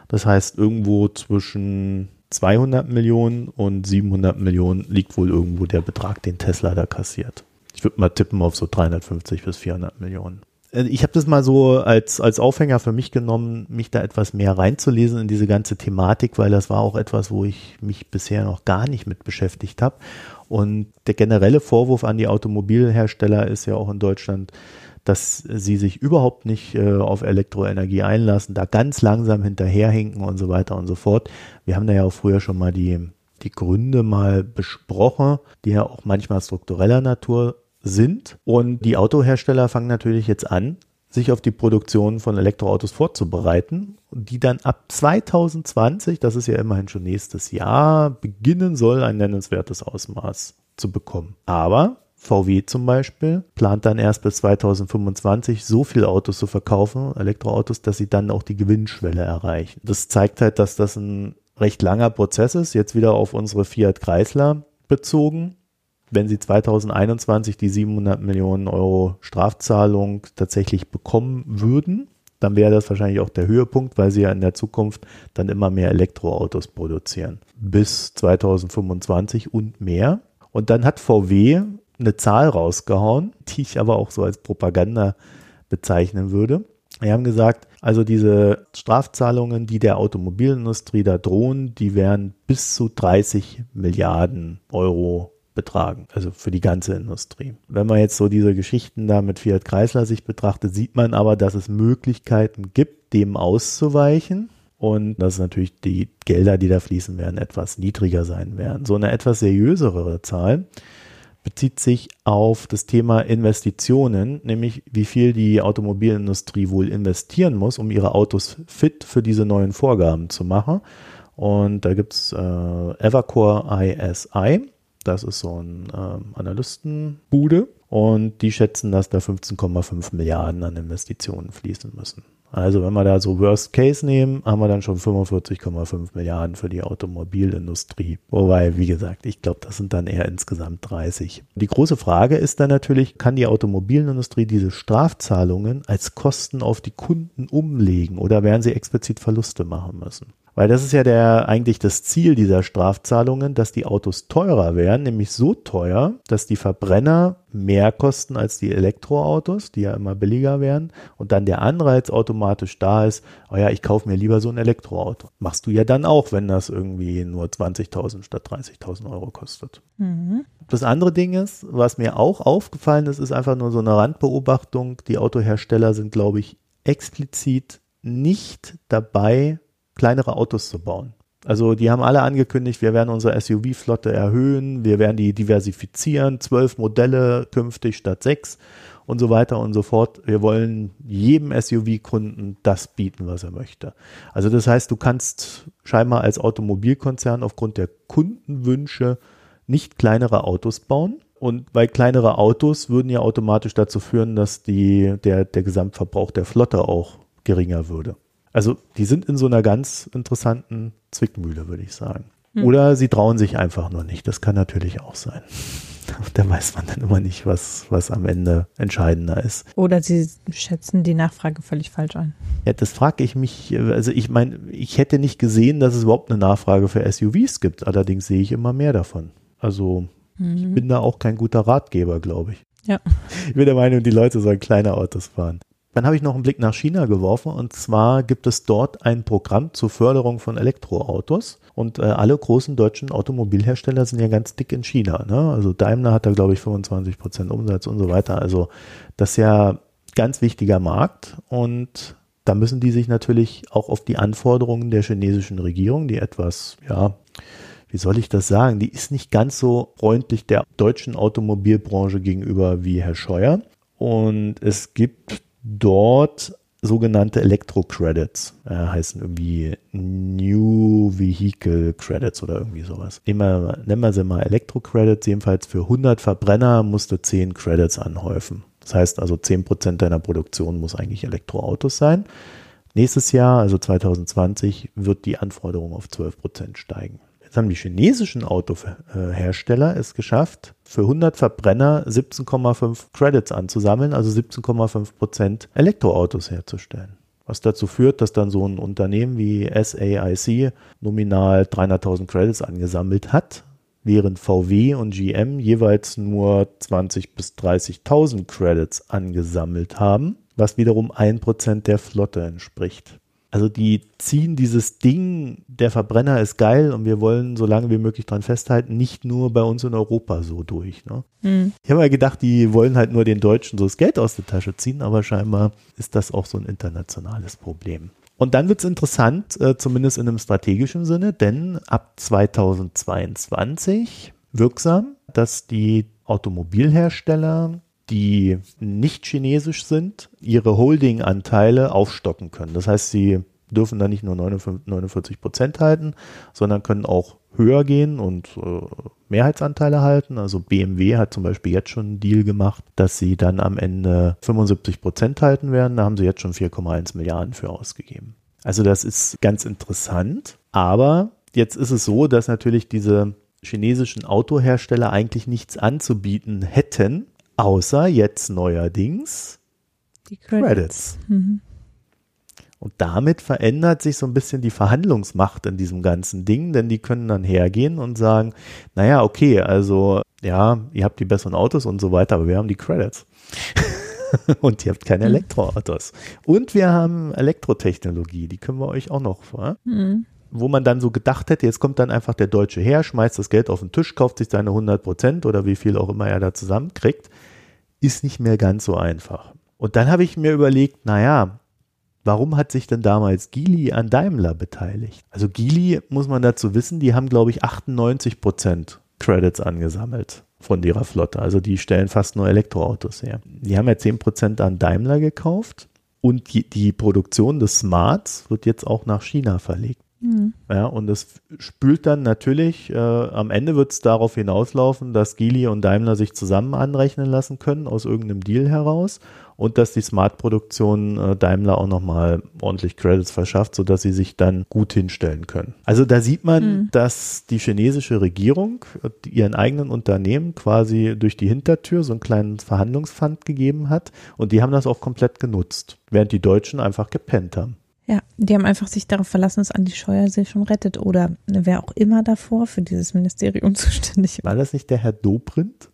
Das heißt, irgendwo zwischen 200 Millionen und 700 Millionen liegt wohl irgendwo der Betrag, den Tesla da kassiert. Ich würde mal tippen auf so 350 bis 400 Millionen. Äh, ich habe das mal so als, als Aufhänger für mich genommen, mich da etwas mehr reinzulesen in diese ganze Thematik, weil das war auch etwas, wo ich mich bisher noch gar nicht mit beschäftigt habe. Und der generelle Vorwurf an die Automobilhersteller ist ja auch in Deutschland, dass sie sich überhaupt nicht äh, auf Elektroenergie einlassen, da ganz langsam hinterherhinken und so weiter und so fort. Wir haben da ja auch früher schon mal die, die Gründe mal besprochen, die ja auch manchmal struktureller Natur sind. Und die Autohersteller fangen natürlich jetzt an, sich auf die Produktion von Elektroautos vorzubereiten, die dann ab 2020, das ist ja immerhin schon nächstes Jahr, beginnen soll, ein nennenswertes Ausmaß zu bekommen. Aber VW zum Beispiel plant dann erst bis 2025 so viele Autos zu verkaufen, Elektroautos, dass sie dann auch die Gewinnschwelle erreichen. Das zeigt halt, dass das ein recht langer Prozess ist, jetzt wieder auf unsere Fiat Chrysler bezogen wenn sie 2021 die 700 Millionen Euro Strafzahlung tatsächlich bekommen würden, dann wäre das wahrscheinlich auch der Höhepunkt, weil sie ja in der Zukunft dann immer mehr Elektroautos produzieren. Bis 2025 und mehr. Und dann hat VW eine Zahl rausgehauen, die ich aber auch so als Propaganda bezeichnen würde. Wir haben gesagt, also diese Strafzahlungen, die der Automobilindustrie da drohen, die wären bis zu 30 Milliarden Euro betragen, also für die ganze Industrie. Wenn man jetzt so diese Geschichten da mit Fiat Chrysler sich betrachtet, sieht man aber, dass es Möglichkeiten gibt, dem auszuweichen und dass natürlich die Gelder, die da fließen werden, etwas niedriger sein werden. So eine etwas seriösere Zahl bezieht sich auf das Thema Investitionen, nämlich wie viel die Automobilindustrie wohl investieren muss, um ihre Autos fit für diese neuen Vorgaben zu machen. Und da gibt's äh, Evercore ISI, das ist so ein ähm, Analystenbude und die schätzen, dass da 15,5 Milliarden an Investitionen fließen müssen. Also wenn wir da so Worst Case nehmen, haben wir dann schon 45,5 Milliarden für die Automobilindustrie. Wobei, wie gesagt, ich glaube, das sind dann eher insgesamt 30. Die große Frage ist dann natürlich, kann die Automobilindustrie diese Strafzahlungen als Kosten auf die Kunden umlegen oder werden sie explizit Verluste machen müssen? Weil das ist ja der, eigentlich das Ziel dieser Strafzahlungen, dass die Autos teurer werden, nämlich so teuer, dass die Verbrenner mehr kosten als die Elektroautos, die ja immer billiger werden. Und dann der Anreiz automatisch da ist, oh ja, ich kaufe mir lieber so ein Elektroauto. Machst du ja dann auch, wenn das irgendwie nur 20.000 statt 30.000 Euro kostet. Mhm. Das andere Ding ist, was mir auch aufgefallen ist, ist einfach nur so eine Randbeobachtung. Die Autohersteller sind, glaube ich, explizit nicht dabei, kleinere Autos zu bauen. Also die haben alle angekündigt, wir werden unsere SUV-Flotte erhöhen, wir werden die diversifizieren, zwölf Modelle künftig statt sechs und so weiter und so fort. Wir wollen jedem SUV-Kunden das bieten, was er möchte. Also das heißt, du kannst scheinbar als Automobilkonzern aufgrund der Kundenwünsche nicht kleinere Autos bauen. Und weil kleinere Autos würden ja automatisch dazu führen, dass die, der, der Gesamtverbrauch der Flotte auch geringer würde. Also die sind in so einer ganz interessanten Zwickmühle, würde ich sagen. Hm. Oder sie trauen sich einfach nur nicht. Das kann natürlich auch sein. Da weiß man dann immer nicht, was, was am Ende entscheidender ist. Oder sie schätzen die Nachfrage völlig falsch ein. Ja, das frage ich mich. Also ich meine, ich hätte nicht gesehen, dass es überhaupt eine Nachfrage für SUVs gibt. Allerdings sehe ich immer mehr davon. Also mhm. ich bin da auch kein guter Ratgeber, glaube ich. Ja. Ich bin der Meinung, die Leute sollen kleine Autos fahren. Dann habe ich noch einen Blick nach China geworfen und zwar gibt es dort ein Programm zur Förderung von Elektroautos und äh, alle großen deutschen Automobilhersteller sind ja ganz dick in China. Ne? Also Daimler hat da glaube ich 25 Prozent Umsatz und so weiter. Also das ist ja ganz wichtiger Markt und da müssen die sich natürlich auch auf die Anforderungen der chinesischen Regierung, die etwas, ja, wie soll ich das sagen, die ist nicht ganz so freundlich der deutschen Automobilbranche gegenüber wie Herr Scheuer. Und es gibt dort sogenannte Elektro-Credits, äh, heißen irgendwie New Vehicle Credits oder irgendwie sowas. Immer, nennen wir sie mal Elektro-Credits, jedenfalls für 100 Verbrenner musst du 10 Credits anhäufen. Das heißt also 10% deiner Produktion muss eigentlich Elektroautos sein. Nächstes Jahr, also 2020, wird die Anforderung auf 12% steigen. Jetzt haben die chinesischen Autohersteller es geschafft, für 100 Verbrenner 17,5 Credits anzusammeln, also 17,5 Prozent Elektroautos herzustellen. Was dazu führt, dass dann so ein Unternehmen wie SAIC nominal 300.000 Credits angesammelt hat, während VW und GM jeweils nur 20.000 bis 30.000 Credits angesammelt haben, was wiederum ein Prozent der Flotte entspricht. Also die ziehen dieses Ding, der Verbrenner ist geil und wir wollen so lange wie möglich dran festhalten, nicht nur bei uns in Europa so durch. Ne? Mhm. Ich habe ja gedacht, die wollen halt nur den Deutschen so das Geld aus der Tasche ziehen, aber scheinbar ist das auch so ein internationales Problem. Und dann wird es interessant, äh, zumindest in einem strategischen Sinne, denn ab 2022 wirksam, dass die Automobilhersteller die nicht chinesisch sind, ihre Holding-Anteile aufstocken können. Das heißt, sie dürfen da nicht nur 49 Prozent halten, sondern können auch höher gehen und äh, Mehrheitsanteile halten. Also BMW hat zum Beispiel jetzt schon einen Deal gemacht, dass sie dann am Ende 75 Prozent halten werden. Da haben sie jetzt schon 4,1 Milliarden für ausgegeben. Also das ist ganz interessant. Aber jetzt ist es so, dass natürlich diese chinesischen Autohersteller eigentlich nichts anzubieten hätten, Außer jetzt neuerdings die Credits. Credits. Mhm. Und damit verändert sich so ein bisschen die Verhandlungsmacht in diesem ganzen Ding, denn die können dann hergehen und sagen, naja, okay, also ja, ihr habt die besseren Autos und so weiter, aber wir haben die Credits. und ihr habt keine mhm. Elektroautos. Und wir haben Elektrotechnologie, die können wir euch auch noch vor. Mhm wo man dann so gedacht hätte, jetzt kommt dann einfach der Deutsche her, schmeißt das Geld auf den Tisch, kauft sich seine 100 Prozent oder wie viel auch immer er da zusammenkriegt, ist nicht mehr ganz so einfach. Und dann habe ich mir überlegt, naja, warum hat sich denn damals Geely an Daimler beteiligt? Also Geely, muss man dazu wissen, die haben, glaube ich, 98 Prozent Credits angesammelt von ihrer Flotte. Also die stellen fast nur Elektroautos her. Die haben ja 10 Prozent an Daimler gekauft und die, die Produktion des Smarts wird jetzt auch nach China verlegt. Mhm. Ja, und das spült dann natürlich, äh, am Ende wird es darauf hinauslaufen, dass Geely und Daimler sich zusammen anrechnen lassen können aus irgendeinem Deal heraus und dass die Smart-Produktion äh, Daimler auch nochmal ordentlich Credits verschafft, sodass sie sich dann gut hinstellen können. Also da sieht man, mhm. dass die chinesische Regierung ihren eigenen Unternehmen quasi durch die Hintertür so einen kleinen Verhandlungsfund gegeben hat und die haben das auch komplett genutzt, während die Deutschen einfach gepennt haben. Ja, die haben einfach sich darauf verlassen, dass Andi Scheuer sie schon rettet oder wer auch immer davor für dieses Ministerium zuständig war. War das nicht der Herr Dobrindt?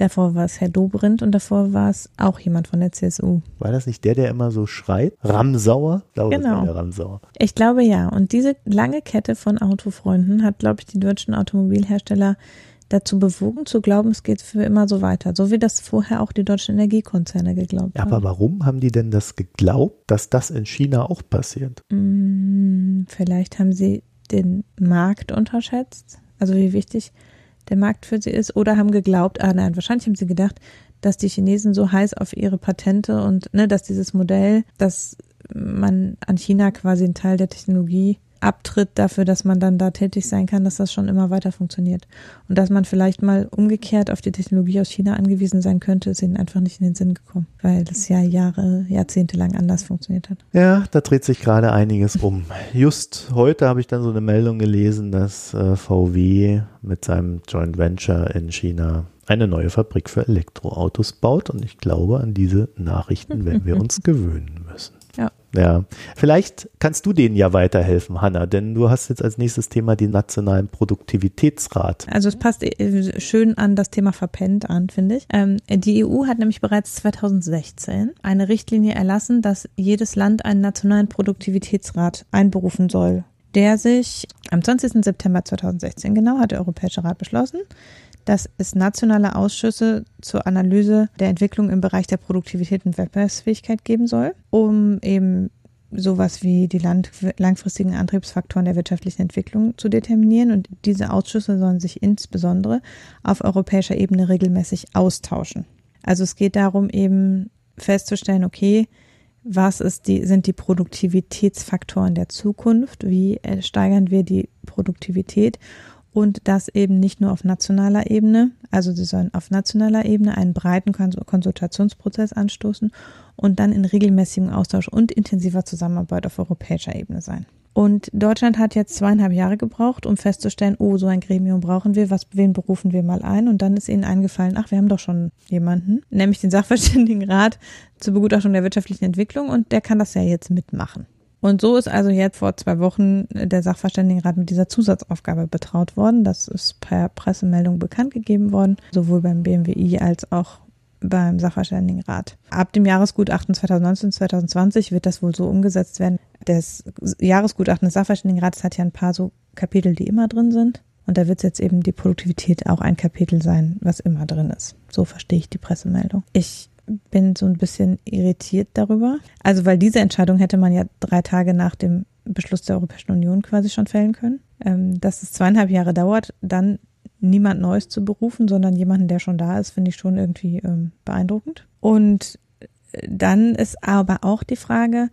Davor war es Herr Dobrindt und davor war es auch jemand von der CSU. War das nicht der, der immer so schreit? Ramsauer? Ich glaube, genau. der Ramsauer. Ich glaube ja. Und diese lange Kette von Autofreunden hat, glaube ich, die deutschen Automobilhersteller dazu bewogen zu glauben, es geht für immer so weiter, so wie das vorher auch die deutschen Energiekonzerne geglaubt haben. Aber warum haben die denn das geglaubt, dass das in China auch passiert? Mm, vielleicht haben sie den Markt unterschätzt, also wie wichtig der Markt für sie ist, oder haben geglaubt, ah nein, wahrscheinlich haben sie gedacht, dass die Chinesen so heiß auf ihre Patente und ne, dass dieses Modell, dass man an China quasi einen Teil der Technologie abtritt dafür, dass man dann da tätig sein kann, dass das schon immer weiter funktioniert. Und dass man vielleicht mal umgekehrt auf die Technologie aus China angewiesen sein könnte, ist ihnen einfach nicht in den Sinn gekommen, weil das ja Jahre, Jahrzehnte lang anders funktioniert hat. Ja, da dreht sich gerade einiges um. Just heute habe ich dann so eine Meldung gelesen, dass äh, VW mit seinem Joint Venture in China eine neue Fabrik für Elektroautos baut und ich glaube, an diese Nachrichten werden wir uns gewöhnen müssen. Ja. Ja, vielleicht kannst du denen ja weiterhelfen, Hanna, denn du hast jetzt als nächstes Thema den nationalen Produktivitätsrat. Also es passt äh, schön an das Thema verpennt an, finde ich. Ähm, die EU hat nämlich bereits 2016 eine Richtlinie erlassen, dass jedes Land einen nationalen Produktivitätsrat einberufen soll, der sich am 20. September 2016 genau hat der Europäische Rat beschlossen, dass es nationale Ausschüsse zur Analyse der Entwicklung im Bereich der Produktivität und Wettbewerbsfähigkeit geben soll, um eben sowas wie die lang langfristigen Antriebsfaktoren der wirtschaftlichen Entwicklung zu determinieren. Und diese Ausschüsse sollen sich insbesondere auf europäischer Ebene regelmäßig austauschen. Also es geht darum, eben festzustellen, okay, was ist die, sind die Produktivitätsfaktoren der Zukunft? Wie äh, steigern wir die Produktivität? Und das eben nicht nur auf nationaler Ebene, also sie sollen auf nationaler Ebene einen breiten Konsultationsprozess anstoßen und dann in regelmäßigem Austausch und intensiver Zusammenarbeit auf europäischer Ebene sein. Und Deutschland hat jetzt zweieinhalb Jahre gebraucht, um festzustellen, oh, so ein Gremium brauchen wir, was, wen berufen wir mal ein? Und dann ist ihnen eingefallen, ach, wir haben doch schon jemanden, nämlich den Sachverständigenrat zur Begutachtung der wirtschaftlichen Entwicklung und der kann das ja jetzt mitmachen. Und so ist also jetzt vor zwei Wochen der Sachverständigenrat mit dieser Zusatzaufgabe betraut worden. Das ist per Pressemeldung bekannt gegeben worden, sowohl beim BMWI als auch beim Sachverständigenrat. Ab dem Jahresgutachten 2019-2020 wird das wohl so umgesetzt werden. Das Jahresgutachten des Sachverständigenrates hat ja ein paar so Kapitel, die immer drin sind. Und da wird jetzt eben die Produktivität auch ein Kapitel sein, was immer drin ist. So verstehe ich die Pressemeldung. Ich bin so ein bisschen irritiert darüber. Also, weil diese Entscheidung hätte man ja drei Tage nach dem Beschluss der Europäischen Union quasi schon fällen können. Ähm, dass es zweieinhalb Jahre dauert, dann niemand Neues zu berufen, sondern jemanden, der schon da ist, finde ich schon irgendwie ähm, beeindruckend. Und äh, dann ist aber auch die Frage,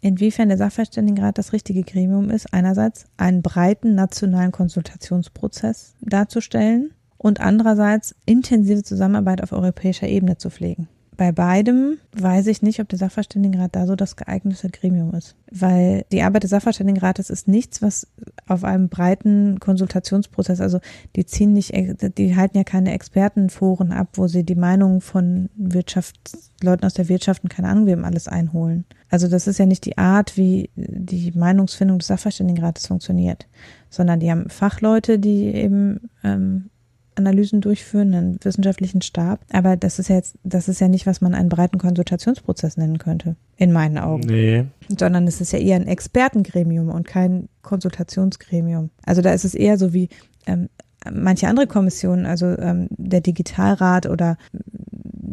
inwiefern der Sachverständigenrat das richtige Gremium ist, einerseits einen breiten nationalen Konsultationsprozess darzustellen und andererseits intensive Zusammenarbeit auf europäischer Ebene zu pflegen bei beidem weiß ich nicht, ob der Sachverständigenrat da so das geeignete Gremium ist. Weil die Arbeit des Sachverständigenrates ist nichts, was auf einem breiten Konsultationsprozess, also die ziehen nicht, die halten ja keine Expertenforen ab, wo sie die Meinung von Wirtschaftsleuten aus der Wirtschaft und keine Ahnung wem alles einholen. Also das ist ja nicht die Art, wie die Meinungsfindung des Sachverständigenrates funktioniert, sondern die haben Fachleute, die eben ähm, Analysen durchführen, einen wissenschaftlichen Stab. Aber das ist ja jetzt, das ist ja nicht, was man einen breiten Konsultationsprozess nennen könnte, in meinen Augen. Nee. Sondern es ist ja eher ein Expertengremium und kein Konsultationsgremium. Also da ist es eher so wie ähm, manche andere Kommissionen, also ähm, der Digitalrat oder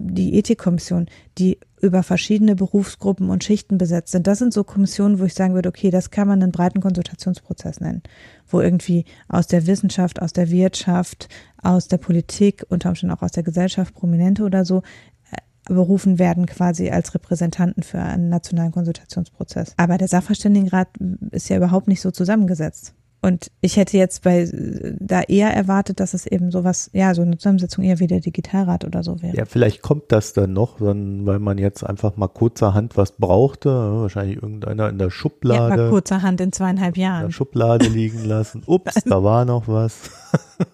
die Ethikkommission, die über verschiedene Berufsgruppen und Schichten besetzt sind. Das sind so Kommissionen, wo ich sagen würde, okay, das kann man einen breiten Konsultationsprozess nennen, wo irgendwie aus der Wissenschaft, aus der Wirtschaft, aus der Politik, unter Umständen auch aus der Gesellschaft, Prominente oder so, äh, berufen werden quasi als Repräsentanten für einen nationalen Konsultationsprozess. Aber der Sachverständigenrat ist ja überhaupt nicht so zusammengesetzt. Und ich hätte jetzt bei da eher erwartet, dass es eben sowas, ja, so eine Zusammensetzung eher wie der Digitalrat oder so wäre. Ja, vielleicht kommt das dann noch, weil man jetzt einfach mal kurzerhand was brauchte, wahrscheinlich irgendeiner in der Schublade. Ja, mal kurzerhand in zweieinhalb Jahren. In der Schublade liegen lassen. Ups, da war noch was.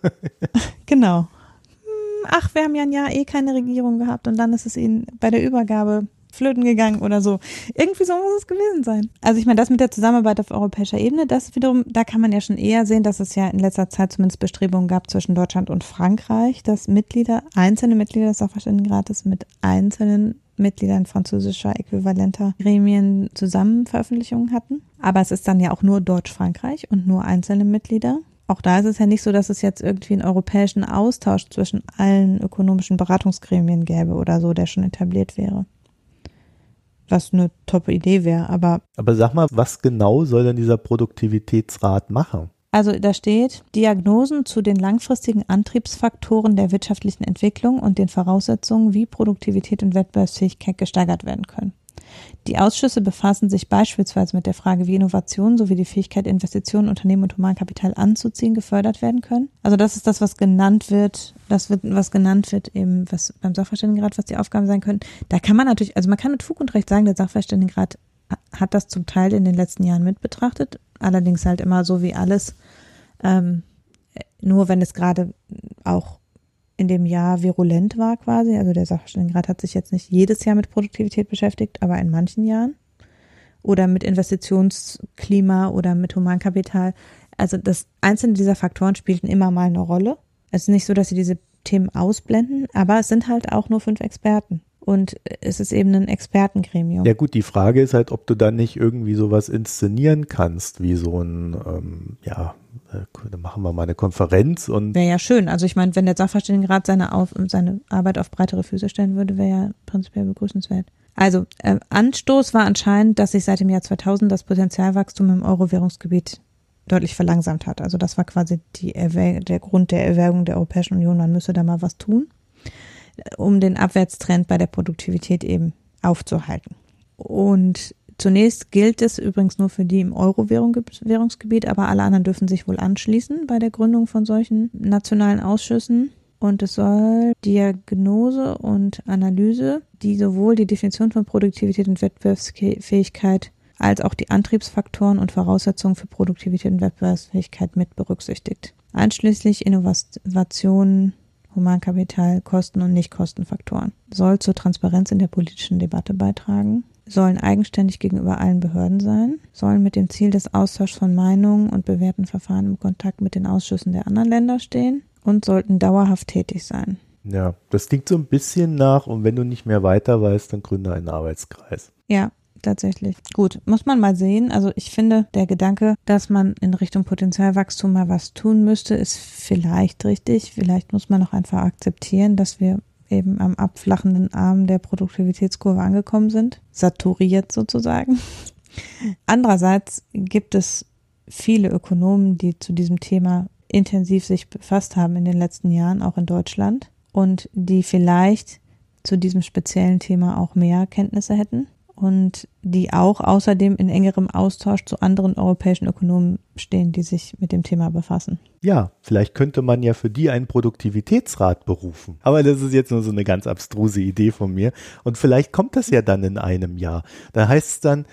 genau. Hm, ach, wir haben ja ein Jahr eh keine Regierung gehabt und dann ist es ihnen bei der Übergabe flöten gegangen oder so. Irgendwie so muss es gewesen sein. Also ich meine, das mit der Zusammenarbeit auf europäischer Ebene, das wiederum, da kann man ja schon eher sehen, dass es ja in letzter Zeit zumindest Bestrebungen gab zwischen Deutschland und Frankreich, dass Mitglieder, einzelne Mitglieder des Sachverständigenrates mit einzelnen Mitgliedern französischer äquivalenter Gremien zusammen Veröffentlichungen hatten. Aber es ist dann ja auch nur Deutsch-Frankreich und nur einzelne Mitglieder. Auch da ist es ja nicht so, dass es jetzt irgendwie einen europäischen Austausch zwischen allen ökonomischen Beratungsgremien gäbe oder so, der schon etabliert wäre was eine top Idee wäre, aber. Aber sag mal, was genau soll denn dieser Produktivitätsrat machen? Also da steht Diagnosen zu den langfristigen Antriebsfaktoren der wirtschaftlichen Entwicklung und den Voraussetzungen, wie Produktivität und Wettbewerbsfähigkeit gesteigert werden können. Die Ausschüsse befassen sich beispielsweise mit der Frage, wie Innovationen sowie die Fähigkeit, Investitionen, Unternehmen und Humankapital anzuziehen, gefördert werden können. Also das ist das, was genannt wird, das wird, was genannt wird, eben was beim Sachverständigenrat, was die Aufgaben sein können. Da kann man natürlich, also man kann mit Fug und Recht sagen, der Sachverständigenrat hat das zum Teil in den letzten Jahren mit betrachtet, allerdings halt immer so wie alles, ähm, nur wenn es gerade auch in dem Jahr virulent war quasi. Also der Sachverständigenrat hat sich jetzt nicht jedes Jahr mit Produktivität beschäftigt, aber in manchen Jahren. Oder mit Investitionsklima oder mit Humankapital. Also das einzelne dieser Faktoren spielten immer mal eine Rolle. Es ist nicht so, dass sie diese Themen ausblenden, aber es sind halt auch nur fünf Experten. Und es ist eben ein Expertengremium. Ja gut, die Frage ist halt, ob du dann nicht irgendwie sowas inszenieren kannst, wie so ein, ähm, ja, äh, dann machen wir mal eine Konferenz und. Wäre ja schön. Also ich meine, wenn der Sachverständigenrat seine, auf, seine Arbeit auf breitere Füße stellen würde, wäre ja prinzipiell begrüßenswert. Also äh, Anstoß war anscheinend, dass sich seit dem Jahr 2000 das Potenzialwachstum im Euro-Währungsgebiet deutlich verlangsamt hat. Also das war quasi die der Grund der Erwägung der Europäischen Union, man müsse da mal was tun um den Abwärtstrend bei der Produktivität eben aufzuhalten. Und zunächst gilt es übrigens nur für die im Euro-Währungsgebiet, aber alle anderen dürfen sich wohl anschließen bei der Gründung von solchen nationalen Ausschüssen. Und es soll Diagnose und Analyse, die sowohl die Definition von Produktivität und Wettbewerbsfähigkeit als auch die Antriebsfaktoren und Voraussetzungen für Produktivität und Wettbewerbsfähigkeit mit berücksichtigt. Einschließlich Innovationen Humankapital, Kosten- und Nichtkostenfaktoren, soll zur Transparenz in der politischen Debatte beitragen, sollen eigenständig gegenüber allen Behörden sein, sollen mit dem Ziel des Austauschs von Meinungen und bewährten Verfahren im Kontakt mit den Ausschüssen der anderen Länder stehen und sollten dauerhaft tätig sein. Ja, das klingt so ein bisschen nach, und wenn du nicht mehr weiter weißt, dann gründe einen Arbeitskreis. Ja, tatsächlich. Gut, muss man mal sehen. Also ich finde, der Gedanke, dass man in Richtung Potenzialwachstum mal was tun müsste, ist vielleicht richtig. Vielleicht muss man auch einfach akzeptieren, dass wir eben am abflachenden Arm der Produktivitätskurve angekommen sind, saturiert sozusagen. Andererseits gibt es viele Ökonomen, die zu diesem Thema intensiv sich befasst haben in den letzten Jahren, auch in Deutschland, und die vielleicht zu diesem speziellen Thema auch mehr Kenntnisse hätten und die auch außerdem in engerem Austausch zu anderen europäischen Ökonomen stehen, die sich mit dem Thema befassen. Ja, vielleicht könnte man ja für die einen Produktivitätsrat berufen. Aber das ist jetzt nur so eine ganz abstruse Idee von mir. Und vielleicht kommt das ja dann in einem Jahr. Da heißt es dann,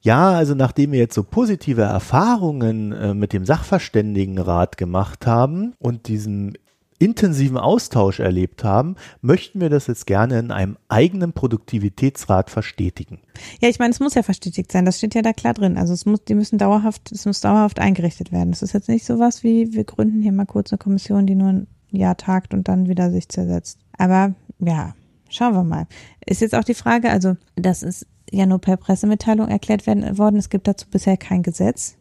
ja, also nachdem wir jetzt so positive Erfahrungen äh, mit dem Sachverständigenrat gemacht haben und diesem intensiven Austausch erlebt haben, möchten wir das jetzt gerne in einem eigenen Produktivitätsrat verstetigen. Ja, ich meine, es muss ja verstetigt sein. Das steht ja da klar drin. Also es muss, die müssen dauerhaft, es muss dauerhaft eingerichtet werden. Es ist jetzt nicht sowas wie, wir gründen hier mal kurz eine Kommission, die nur ein Jahr tagt und dann wieder sich zersetzt. Aber ja, schauen wir mal. Ist jetzt auch die Frage, also das ist ja nur per Pressemitteilung erklärt werden, worden. Es gibt dazu bisher kein Gesetz.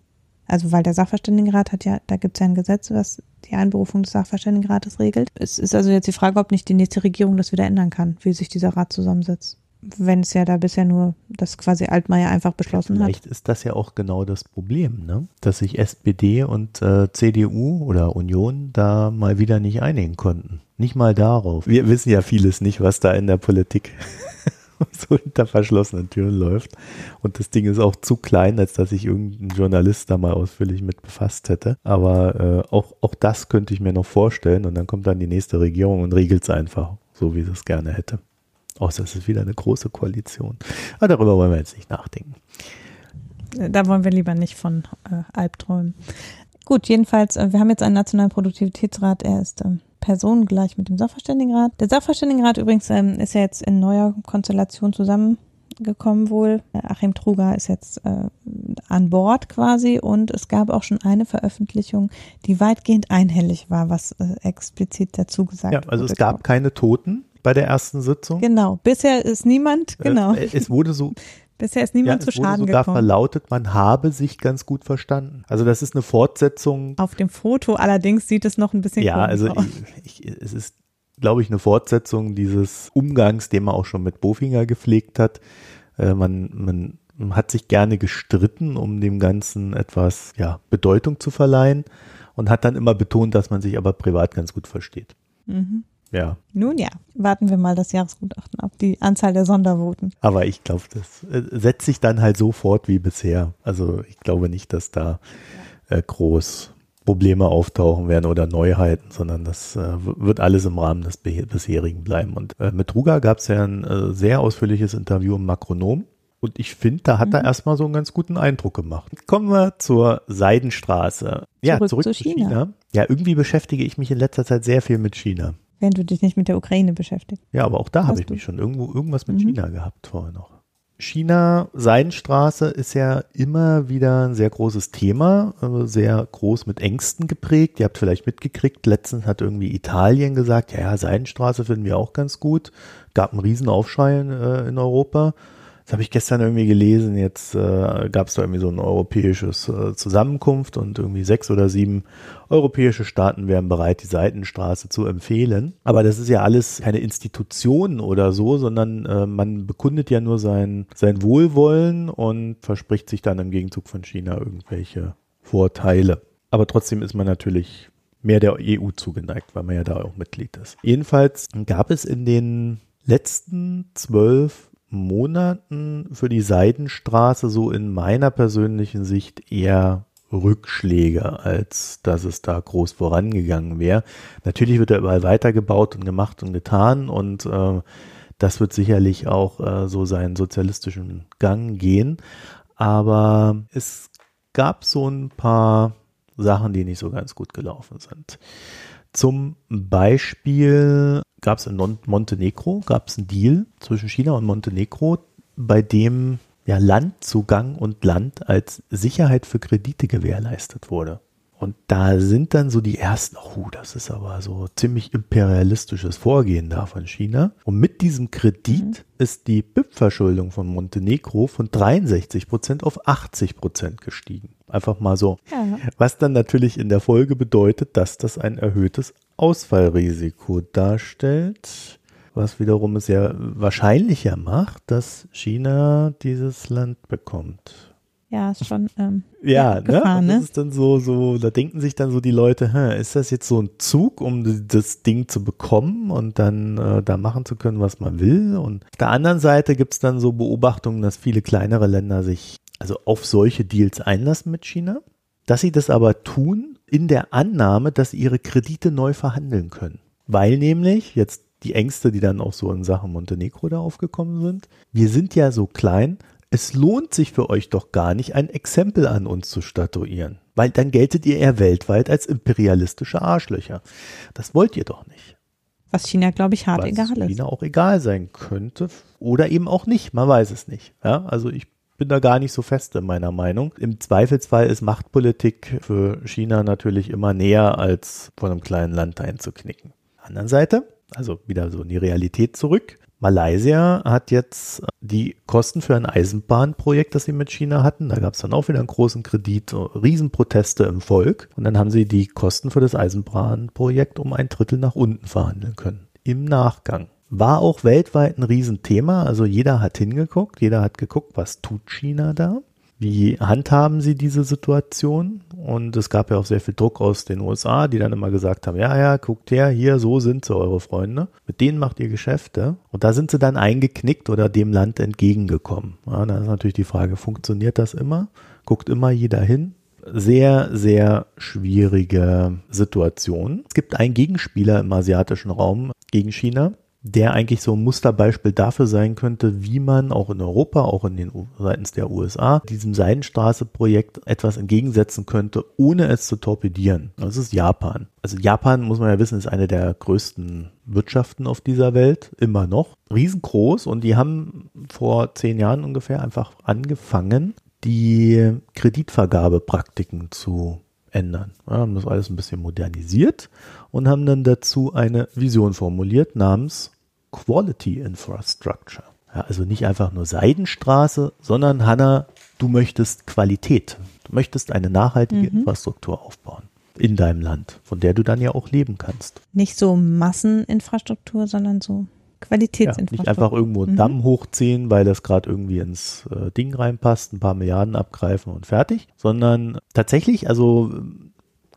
Also weil der Sachverständigenrat hat ja, da gibt es ja ein Gesetz, was die Einberufung des Sachverständigenrates regelt. Es ist also jetzt die Frage, ob nicht die nächste Regierung das wieder ändern kann, wie sich dieser Rat zusammensetzt. Wenn es ja da bisher nur das quasi Altmaier einfach beschlossen vielleicht hat. Vielleicht ist das ja auch genau das Problem, ne? dass sich SPD und äh, CDU oder Union da mal wieder nicht einigen konnten. Nicht mal darauf. Wir wissen ja vieles nicht, was da in der Politik so hinter verschlossenen Türen läuft. Und das Ding ist auch zu klein, als dass sich irgendein Journalist da mal ausführlich mit befasst hätte. Aber äh, auch, auch das könnte ich mir noch vorstellen. Und dann kommt dann die nächste Regierung und regelt es einfach, so wie sie es gerne hätte. Außer es ist wieder eine große Koalition. Aber darüber wollen wir jetzt nicht nachdenken. Da wollen wir lieber nicht von äh, Albträumen. Gut, jedenfalls, äh, wir haben jetzt einen nationalen Produktivitätsrat. Er ist ähm, personengleich mit dem Sachverständigenrat. Der Sachverständigenrat übrigens ähm, ist ja jetzt in neuer Konstellation zusammengekommen wohl. Achim Truger ist jetzt äh, an Bord quasi und es gab auch schon eine Veröffentlichung, die weitgehend einhellig war, was äh, explizit dazu gesagt wurde. Ja, also es gab keine Toten bei der ersten Sitzung. Genau, bisher ist niemand, äh, genau. Äh, es wurde so Bisher ist niemand ja, zu Schaden sogar gekommen. verlautet, man habe sich ganz gut verstanden. Also das ist eine Fortsetzung. Auf dem Foto allerdings sieht es noch ein bisschen ja, also aus. Ich, ich, es ist, glaube ich, eine Fortsetzung dieses Umgangs, den man auch schon mit Bofinger gepflegt hat. Äh, man, man, hat sich gerne gestritten, um dem Ganzen etwas ja, Bedeutung zu verleihen und hat dann immer betont, dass man sich aber privat ganz gut versteht. Mhm. Ja. Nun ja, warten wir mal das Jahresgutachten ab, die Anzahl der Sondervoten. Aber ich glaube, das äh, setzt sich dann halt so fort wie bisher. Also ich glaube nicht, dass da äh, groß Probleme auftauchen werden oder Neuheiten, sondern das äh, wird alles im Rahmen des bisherigen bleiben. Und äh, mit Ruga gab es ja ein äh, sehr ausführliches Interview im Makronom. Und ich finde, da hat mhm. er erstmal so einen ganz guten Eindruck gemacht. Kommen wir zur Seidenstraße. Ja, zurück, zurück zu China. China. Ja, irgendwie beschäftige ich mich in letzter Zeit sehr viel mit China. Wenn du dich nicht mit der Ukraine beschäftigst. Ja, aber auch da habe ich du? mich schon irgendwo irgendwas mit mhm. China gehabt vorher noch. China, Seidenstraße ist ja immer wieder ein sehr großes Thema, also sehr groß mit Ängsten geprägt. Ihr habt vielleicht mitgekriegt, letztens hat irgendwie Italien gesagt, ja, ja Seidenstraße finden wir auch ganz gut. Gab einen Riesenaufschrei äh, in Europa. Das habe ich gestern irgendwie gelesen. Jetzt äh, gab es da irgendwie so ein europäisches äh, Zusammenkunft und irgendwie sechs oder sieben europäische Staaten wären bereit, die Seitenstraße zu empfehlen. Aber das ist ja alles keine Institution oder so, sondern äh, man bekundet ja nur sein, sein Wohlwollen und verspricht sich dann im Gegenzug von China irgendwelche Vorteile. Aber trotzdem ist man natürlich mehr der EU zugeneigt, weil man ja da auch Mitglied ist. Jedenfalls gab es in den letzten zwölf Monaten für die Seidenstraße so in meiner persönlichen Sicht eher Rückschläge, als dass es da groß vorangegangen wäre. Natürlich wird da überall weitergebaut und gemacht und getan und äh, das wird sicherlich auch äh, so seinen sozialistischen Gang gehen. Aber es gab so ein paar Sachen, die nicht so ganz gut gelaufen sind. Zum Beispiel gab es in Montenegro gab es einen Deal zwischen China und Montenegro, bei dem ja Landzugang und Land als Sicherheit für Kredite gewährleistet wurde. Und da sind dann so die ersten, oh, das ist aber so ziemlich imperialistisches Vorgehen da von China. Und mit diesem Kredit mhm. ist die BIP-Verschuldung von Montenegro von 63 Prozent auf 80 Prozent gestiegen. Einfach mal so. Ja. Was dann natürlich in der Folge bedeutet, dass das ein erhöhtes Ausfallrisiko darstellt, was wiederum es ja wahrscheinlicher macht, dass China dieses Land bekommt. Ja, ist schon. Ähm, ja, ja Gefahr, ne? Das ist dann so, so, da denken sich dann so die Leute, hä, ist das jetzt so ein Zug, um das Ding zu bekommen und dann äh, da machen zu können, was man will? Und auf der anderen Seite gibt's dann so Beobachtungen, dass viele kleinere Länder sich also auf solche Deals einlassen mit China, dass sie das aber tun in der Annahme, dass sie ihre Kredite neu verhandeln können. Weil nämlich jetzt die Ängste, die dann auch so in Sachen Montenegro da aufgekommen sind. Wir sind ja so klein, es lohnt sich für euch doch gar nicht, ein Exempel an uns zu statuieren, weil dann geltet ihr eher weltweit als imperialistische Arschlöcher. Das wollt ihr doch nicht. Was China, glaube ich, hart Was egal ist. China auch egal sein könnte oder eben auch nicht, man weiß es nicht. Ja, also ich bin da gar nicht so fest in meiner Meinung. Im Zweifelsfall ist Machtpolitik für China natürlich immer näher, als von einem kleinen Land einzuknicken. Anderen Seite, also wieder so in die Realität zurück. Malaysia hat jetzt die Kosten für ein Eisenbahnprojekt, das sie mit China hatten. Da gab es dann auch wieder einen großen Kredit, Riesenproteste im Volk. Und dann haben sie die Kosten für das Eisenbahnprojekt um ein Drittel nach unten verhandeln können. Im Nachgang. War auch weltweit ein Riesenthema. Also jeder hat hingeguckt, jeder hat geguckt, was tut China da. Wie handhaben sie diese Situation? Und es gab ja auch sehr viel Druck aus den USA, die dann immer gesagt haben, ja, ja, guckt her, hier, so sind sie, eure Freunde. Mit denen macht ihr Geschäfte. Und da sind sie dann eingeknickt oder dem Land entgegengekommen. Ja, da ist natürlich die Frage, funktioniert das immer? Guckt immer jeder hin? Sehr, sehr schwierige Situation. Es gibt einen Gegenspieler im asiatischen Raum gegen China, der eigentlich so ein Musterbeispiel dafür sein könnte, wie man auch in Europa, auch in den seitens der USA, diesem Seidenstraße-Projekt etwas entgegensetzen könnte, ohne es zu torpedieren. Das ist Japan. Also Japan, muss man ja wissen, ist eine der größten Wirtschaften auf dieser Welt, immer noch. Riesengroß und die haben vor zehn Jahren ungefähr einfach angefangen, die Kreditvergabepraktiken zu ändern. Wir haben das alles ein bisschen modernisiert und haben dann dazu eine Vision formuliert namens Quality Infrastructure. Ja, also nicht einfach nur Seidenstraße, sondern Hanna, du möchtest Qualität. Du möchtest eine nachhaltige mhm. Infrastruktur aufbauen in deinem Land, von der du dann ja auch leben kannst. Nicht so Masseninfrastruktur, sondern so Qualitätsinfrastruktur. Ja, nicht einfach irgendwo einen mhm. Damm hochziehen, weil das gerade irgendwie ins äh, Ding reinpasst, ein paar Milliarden abgreifen und fertig, sondern tatsächlich, also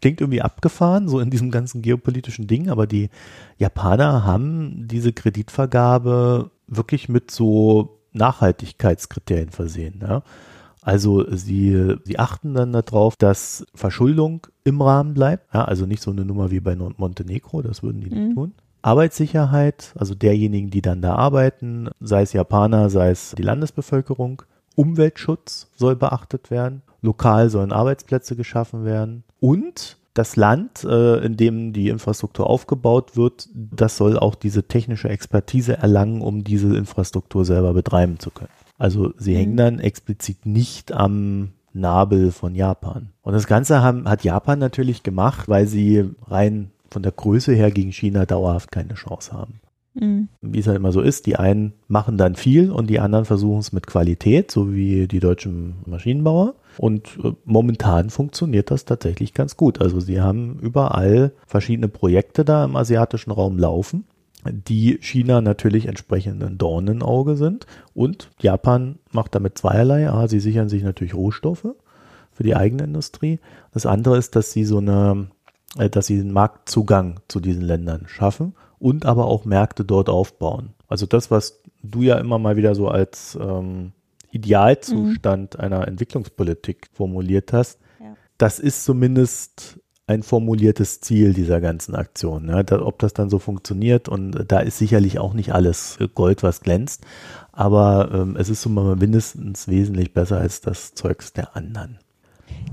Klingt irgendwie abgefahren, so in diesem ganzen geopolitischen Ding, aber die Japaner haben diese Kreditvergabe wirklich mit so Nachhaltigkeitskriterien versehen. Ja? Also sie, sie achten dann darauf, dass Verschuldung im Rahmen bleibt. Ja, also nicht so eine Nummer wie bei Montenegro, das würden die mhm. nicht tun. Arbeitssicherheit, also derjenigen, die dann da arbeiten, sei es Japaner, sei es die Landesbevölkerung. Umweltschutz soll beachtet werden. Lokal sollen Arbeitsplätze geschaffen werden. Und das Land, äh, in dem die Infrastruktur aufgebaut wird, das soll auch diese technische Expertise erlangen, um diese Infrastruktur selber betreiben zu können. Also sie mhm. hängen dann explizit nicht am Nabel von Japan. Und das Ganze haben, hat Japan natürlich gemacht, weil sie rein von der Größe her gegen China dauerhaft keine Chance haben. Mhm. Wie es halt immer so ist, die einen machen dann viel und die anderen versuchen es mit Qualität, so wie die deutschen Maschinenbauer. Und äh, momentan funktioniert das tatsächlich ganz gut. Also sie haben überall verschiedene Projekte da im asiatischen Raum laufen, die China natürlich entsprechend ein Dornenauge sind. Und Japan macht damit zweierlei. A, sie sichern sich natürlich Rohstoffe für die eigene Industrie. Das andere ist, dass sie so eine, dass sie den Marktzugang zu diesen Ländern schaffen und aber auch Märkte dort aufbauen. Also das, was du ja immer mal wieder so als ähm, Idealzustand mhm. einer Entwicklungspolitik formuliert hast, ja. das ist zumindest ein formuliertes Ziel dieser ganzen Aktion. Ne? Da, ob das dann so funktioniert und da ist sicherlich auch nicht alles Gold, was glänzt, aber ähm, es ist so mal mindestens wesentlich besser als das Zeugs der anderen.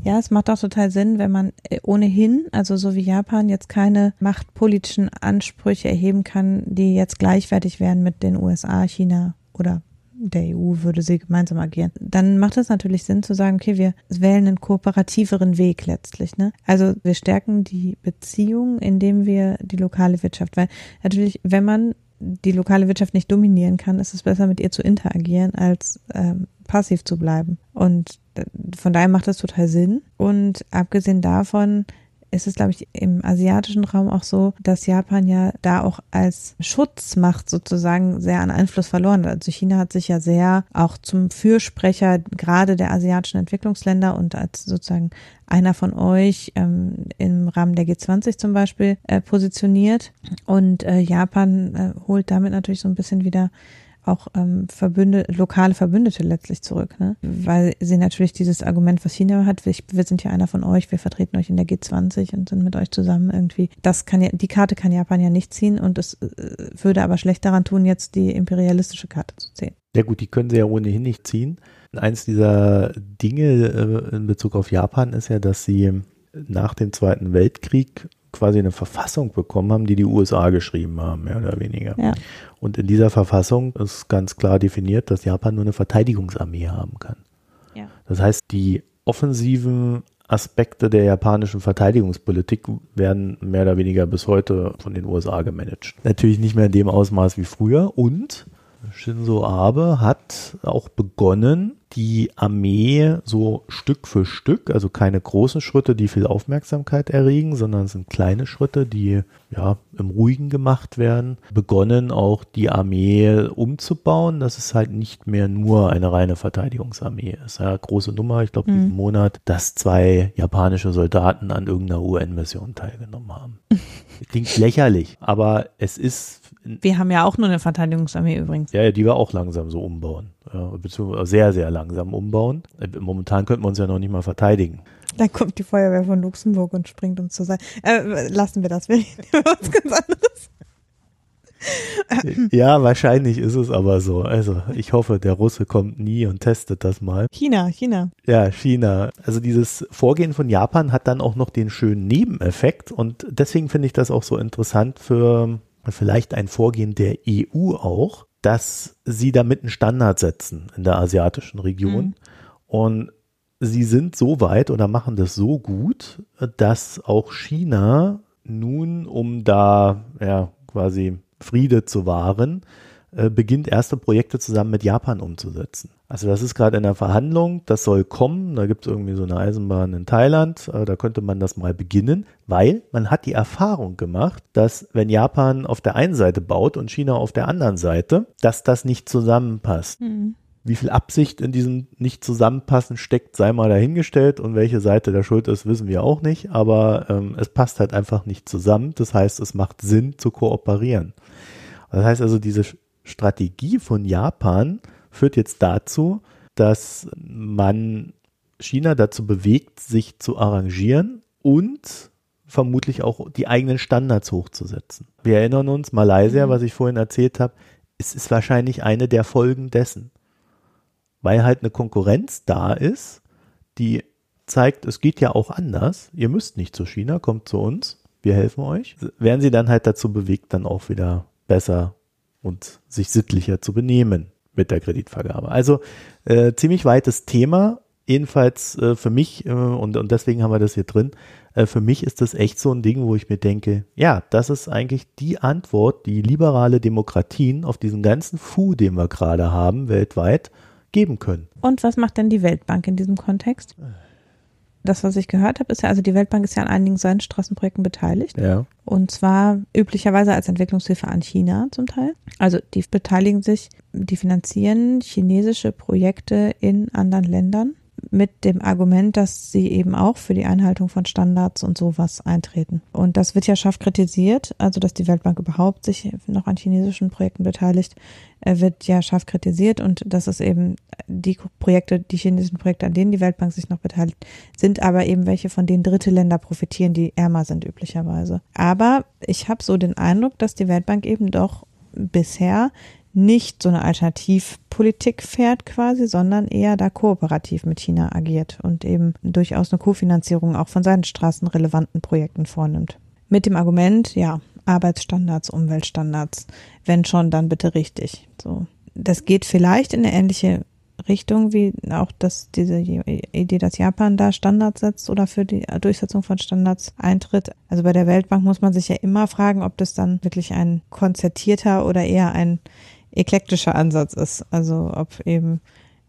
Ja, es macht auch total Sinn, wenn man äh, ohnehin, also so wie Japan, jetzt keine machtpolitischen Ansprüche erheben kann, die jetzt gleichwertig wären mit den USA, China oder der EU würde sie gemeinsam agieren, dann macht es natürlich Sinn zu sagen, okay, wir wählen einen kooperativeren Weg letztlich. Ne? Also wir stärken die Beziehung, indem wir die lokale Wirtschaft, weil natürlich, wenn man die lokale Wirtschaft nicht dominieren kann, ist es besser, mit ihr zu interagieren, als ähm, passiv zu bleiben. Und von daher macht das total Sinn. Und abgesehen davon ist es, glaube ich, im asiatischen Raum auch so, dass Japan ja da auch als Schutzmacht sozusagen sehr an Einfluss verloren hat. Also China hat sich ja sehr auch zum Fürsprecher gerade der asiatischen Entwicklungsländer und als sozusagen einer von euch ähm, im Rahmen der G20 zum Beispiel äh, positioniert. Und äh, Japan äh, holt damit natürlich so ein bisschen wieder auch ähm, Verbünde, lokale Verbündete letztlich zurück, ne? Weil sie natürlich dieses Argument, was China hat, wir, wir sind ja einer von euch, wir vertreten euch in der G20 und sind mit euch zusammen irgendwie. Das kann ja, die Karte kann Japan ja nicht ziehen und es äh, würde aber schlecht daran tun, jetzt die imperialistische Karte zu ziehen. Ja gut, die können sie ja ohnehin nicht ziehen. Eins dieser Dinge äh, in Bezug auf Japan ist ja, dass sie nach dem Zweiten Weltkrieg quasi eine Verfassung bekommen haben, die die USA geschrieben haben, mehr oder weniger. Ja. Und in dieser Verfassung ist ganz klar definiert, dass Japan nur eine Verteidigungsarmee haben kann. Ja. Das heißt, die offensiven Aspekte der japanischen Verteidigungspolitik werden mehr oder weniger bis heute von den USA gemanagt. Natürlich nicht mehr in dem Ausmaß wie früher und Shinzo Abe hat auch begonnen, die Armee so Stück für Stück, also keine großen Schritte, die viel Aufmerksamkeit erregen, sondern es sind kleine Schritte, die ja im Ruhigen gemacht werden, begonnen auch die Armee umzubauen, dass es halt nicht mehr nur eine reine Verteidigungsarmee ist. Ja, große Nummer, ich glaube, mhm. diesen Monat, dass zwei japanische Soldaten an irgendeiner UN-Mission teilgenommen haben. Klingt lächerlich, aber es ist wir haben ja auch nur eine Verteidigungsarmee übrigens. Ja, ja, die wir auch langsam so umbauen. Ja, beziehungsweise sehr, sehr langsam umbauen. Momentan könnten wir uns ja noch nicht mal verteidigen. Dann kommt die Feuerwehr von Luxemburg und springt uns zur Seite. Äh, lassen wir das, wir reden über was ganz anderes. ja, wahrscheinlich ist es aber so. Also ich hoffe, der Russe kommt nie und testet das mal. China, China. Ja, China. Also dieses Vorgehen von Japan hat dann auch noch den schönen Nebeneffekt und deswegen finde ich das auch so interessant für vielleicht ein Vorgehen der EU auch, dass sie damit einen Standard setzen in der asiatischen Region. Mhm. Und sie sind so weit oder machen das so gut, dass auch China nun, um da ja quasi Friede zu wahren, äh, beginnt erste Projekte zusammen mit Japan umzusetzen. Also das ist gerade in der Verhandlung, das soll kommen, da gibt es irgendwie so eine Eisenbahn in Thailand, äh, da könnte man das mal beginnen, weil man hat die Erfahrung gemacht, dass wenn Japan auf der einen Seite baut und China auf der anderen Seite, dass das nicht zusammenpasst. Mhm. Wie viel Absicht in diesem Nicht-Zusammenpassen steckt, sei mal dahingestellt und welche Seite der Schuld ist, wissen wir auch nicht, aber ähm, es passt halt einfach nicht zusammen. Das heißt, es macht Sinn zu kooperieren. Das heißt also, diese Strategie von Japan führt jetzt dazu, dass man China dazu bewegt, sich zu arrangieren und vermutlich auch die eigenen Standards hochzusetzen. Wir erinnern uns, Malaysia, mhm. was ich vorhin erzählt habe, es ist wahrscheinlich eine der Folgen dessen. Weil halt eine Konkurrenz da ist, die zeigt, es geht ja auch anders. Ihr müsst nicht zu China, kommt zu uns, wir helfen euch. Werden sie dann halt dazu bewegt, dann auch wieder besser und sich sittlicher zu benehmen mit der Kreditvergabe. Also äh, ziemlich weites Thema, jedenfalls äh, für mich, äh, und, und deswegen haben wir das hier drin, äh, für mich ist das echt so ein Ding, wo ich mir denke, ja, das ist eigentlich die Antwort, die liberale Demokratien auf diesen ganzen Fu, den wir gerade haben, weltweit, geben können. Und was macht denn die Weltbank in diesem Kontext? Das, was ich gehört habe, ist ja, also die Weltbank ist ja an einigen Seidenstraßenprojekten beteiligt. Ja. Und zwar üblicherweise als Entwicklungshilfe an China zum Teil. Also die beteiligen sich, die finanzieren chinesische Projekte in anderen Ländern mit dem Argument, dass sie eben auch für die Einhaltung von Standards und sowas eintreten. Und das wird ja scharf kritisiert, also dass die Weltbank überhaupt sich noch an chinesischen Projekten beteiligt, äh, wird ja scharf kritisiert und das ist eben die Projekte, die chinesischen Projekte, an denen die Weltbank sich noch beteiligt, sind aber eben welche, von denen dritte Länder profitieren, die ärmer sind üblicherweise. Aber ich habe so den Eindruck, dass die Weltbank eben doch bisher nicht so eine Alternativpolitik fährt quasi, sondern eher da kooperativ mit China agiert und eben durchaus eine Kofinanzierung auch von seinen straßenrelevanten Projekten vornimmt. Mit dem Argument, ja, Arbeitsstandards, Umweltstandards, wenn schon, dann bitte richtig. So. Das geht vielleicht in eine ähnliche Richtung wie auch das, diese Idee, dass Japan da Standards setzt oder für die Durchsetzung von Standards eintritt. Also bei der Weltbank muss man sich ja immer fragen, ob das dann wirklich ein konzertierter oder eher ein eklektischer Ansatz ist. Also ob eben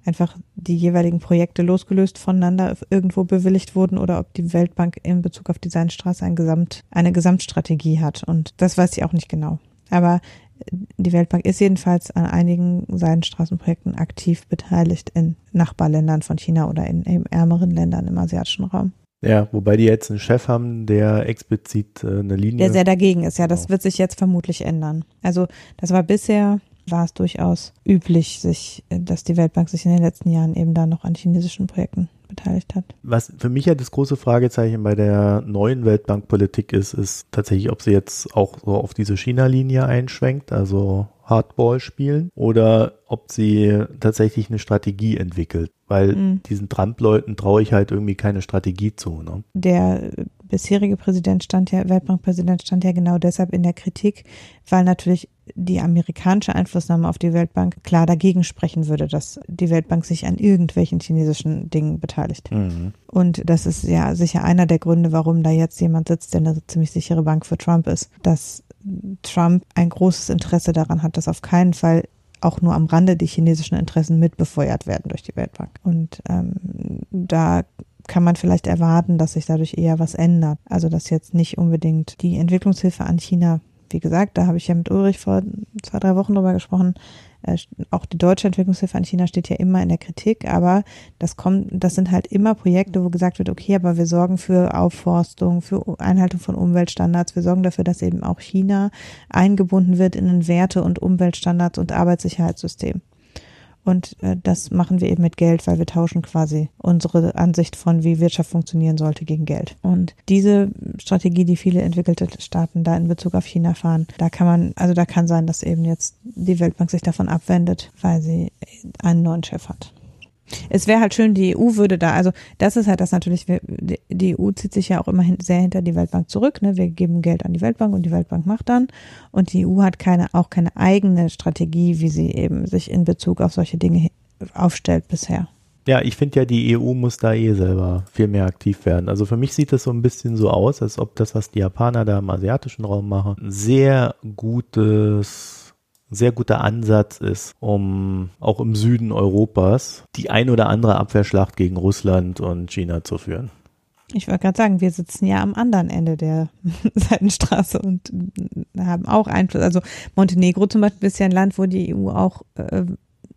einfach die jeweiligen Projekte losgelöst voneinander irgendwo bewilligt wurden oder ob die Weltbank in Bezug auf die Seidenstraße ein Gesamt, eine Gesamtstrategie hat. Und das weiß ich auch nicht genau. Aber die Weltbank ist jedenfalls an einigen Seidenstraßenprojekten aktiv beteiligt in Nachbarländern von China oder in eben ärmeren Ländern im asiatischen Raum. Ja, wobei die jetzt einen Chef haben, der explizit äh, eine Linie. Der sehr dagegen ist, ja, das genau. wird sich jetzt vermutlich ändern. Also das war bisher war es durchaus üblich, sich, dass die Weltbank sich in den letzten Jahren eben da noch an chinesischen Projekten beteiligt hat. Was für mich ja das große Fragezeichen bei der neuen Weltbankpolitik ist, ist tatsächlich, ob sie jetzt auch so auf diese China-Linie einschwenkt, also Hardball spielen, oder ob sie tatsächlich eine Strategie entwickelt. Weil mhm. diesen Trump-Leuten traue ich halt irgendwie keine Strategie zu. Ne? Der bisherige Präsident stand ja, Weltbankpräsident stand ja genau deshalb in der Kritik, weil natürlich die amerikanische Einflussnahme auf die Weltbank klar dagegen sprechen würde, dass die Weltbank sich an irgendwelchen chinesischen Dingen beteiligt. Mhm. Und das ist ja sicher einer der Gründe, warum da jetzt jemand sitzt, der eine ziemlich sichere Bank für Trump ist, dass Trump ein großes Interesse daran hat, dass auf keinen Fall auch nur am Rande die chinesischen Interessen mitbefeuert werden durch die Weltbank. Und ähm, da kann man vielleicht erwarten, dass sich dadurch eher was ändert. Also dass jetzt nicht unbedingt die Entwicklungshilfe an China wie gesagt, da habe ich ja mit Ulrich vor zwei, drei Wochen drüber gesprochen. Äh, auch die deutsche Entwicklungshilfe an China steht ja immer in der Kritik, aber das kommt, das sind halt immer Projekte, wo gesagt wird, okay, aber wir sorgen für Aufforstung, für Einhaltung von Umweltstandards, wir sorgen dafür, dass eben auch China eingebunden wird in ein Werte- und Umweltstandards und Arbeitssicherheitssystem. Und äh, das machen wir eben mit Geld, weil wir tauschen quasi unsere Ansicht von, wie Wirtschaft funktionieren sollte, gegen Geld. Und diese Strategie, die viele entwickelte Staaten da in Bezug auf China fahren, da kann man, also da kann sein, dass eben jetzt die Weltbank sich davon abwendet, weil sie einen neuen Chef hat. Es wäre halt schön, die EU würde da, also das ist halt das natürlich, die EU zieht sich ja auch immer sehr hinter die Weltbank zurück. Ne? Wir geben Geld an die Weltbank und die Weltbank macht dann. Und die EU hat keine, auch keine eigene Strategie, wie sie eben sich in Bezug auf solche Dinge aufstellt bisher. Ja, ich finde ja, die EU muss da eh selber viel mehr aktiv werden. Also für mich sieht das so ein bisschen so aus, als ob das, was die Japaner da im asiatischen Raum machen, ein sehr gutes sehr guter Ansatz ist, um auch im Süden Europas die ein oder andere Abwehrschlacht gegen Russland und China zu führen. Ich wollte gerade sagen, wir sitzen ja am anderen Ende der Seitenstraße und haben auch Einfluss. Also Montenegro zum Beispiel ist ja ein Land, wo die EU auch äh,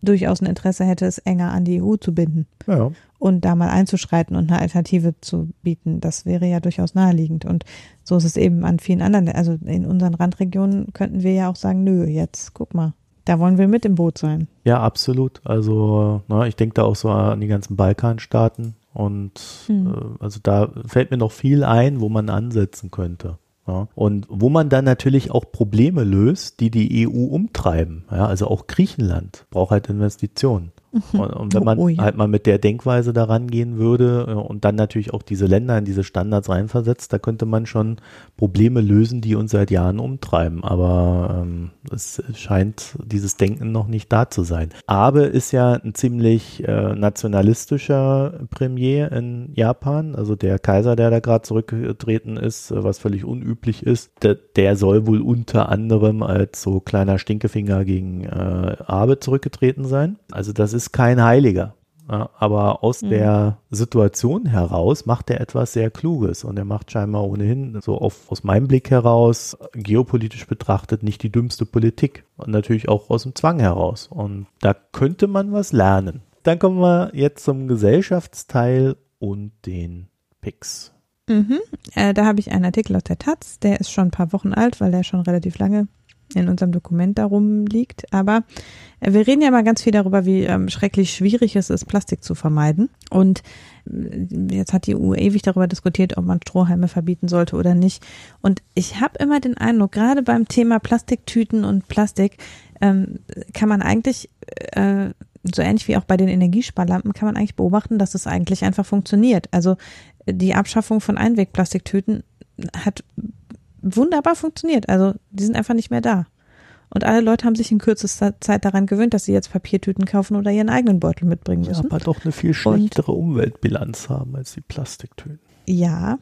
durchaus ein Interesse hätte, es enger an die EU zu binden. Ja. Und da mal einzuschreiten und eine Alternative zu bieten, das wäre ja durchaus naheliegend. Und so ist es eben an vielen anderen, also in unseren Randregionen könnten wir ja auch sagen, nö, jetzt guck mal, da wollen wir mit im Boot sein. Ja, absolut. Also, na, ich denke da auch so an die ganzen Balkanstaaten und hm. äh, also da fällt mir noch viel ein, wo man ansetzen könnte. Ja, und wo man dann natürlich auch Probleme löst, die die EU umtreiben. Ja, also auch Griechenland braucht halt Investitionen. Mhm. Und, und, wenn man oh, oh, ja. halt mal mit der Denkweise daran gehen würde äh, und dann natürlich auch diese Länder in diese Standards reinversetzt, da könnte man schon Probleme lösen, die uns seit Jahren umtreiben. Aber ähm, es scheint dieses Denken noch nicht da zu sein. Abe ist ja ein ziemlich äh, nationalistischer Premier in Japan, also der Kaiser, der da gerade zurückgetreten ist, äh, was völlig unüblich ist, der, der, soll wohl unter anderem als so kleiner Stinkefinger gegen äh, Abe zurückgetreten sein. Also das ist ist kein Heiliger. Ja, aber aus mhm. der Situation heraus macht er etwas sehr Kluges und er macht scheinbar ohnehin, so auf, aus meinem Blick heraus, geopolitisch betrachtet, nicht die dümmste Politik. Und natürlich auch aus dem Zwang heraus. Und da könnte man was lernen. Dann kommen wir jetzt zum Gesellschaftsteil und den Picks. Mhm. Äh, da habe ich einen Artikel aus der Taz, der ist schon ein paar Wochen alt, weil der schon relativ lange in unserem Dokument darum liegt. Aber wir reden ja mal ganz viel darüber, wie ähm, schrecklich schwierig es ist, Plastik zu vermeiden. Und äh, jetzt hat die EU ewig darüber diskutiert, ob man Strohhalme verbieten sollte oder nicht. Und ich habe immer den Eindruck, gerade beim Thema Plastiktüten und Plastik ähm, kann man eigentlich äh, so ähnlich wie auch bei den Energiesparlampen kann man eigentlich beobachten, dass es eigentlich einfach funktioniert. Also die Abschaffung von Einwegplastiktüten hat wunderbar funktioniert. Also die sind einfach nicht mehr da. Und alle Leute haben sich in kürzester Zeit daran gewöhnt, dass sie jetzt Papiertüten kaufen oder ihren eigenen Beutel mitbringen müssen. Ja, aber doch eine viel schlechtere Und, Umweltbilanz haben als die Plastiktüten. Ja.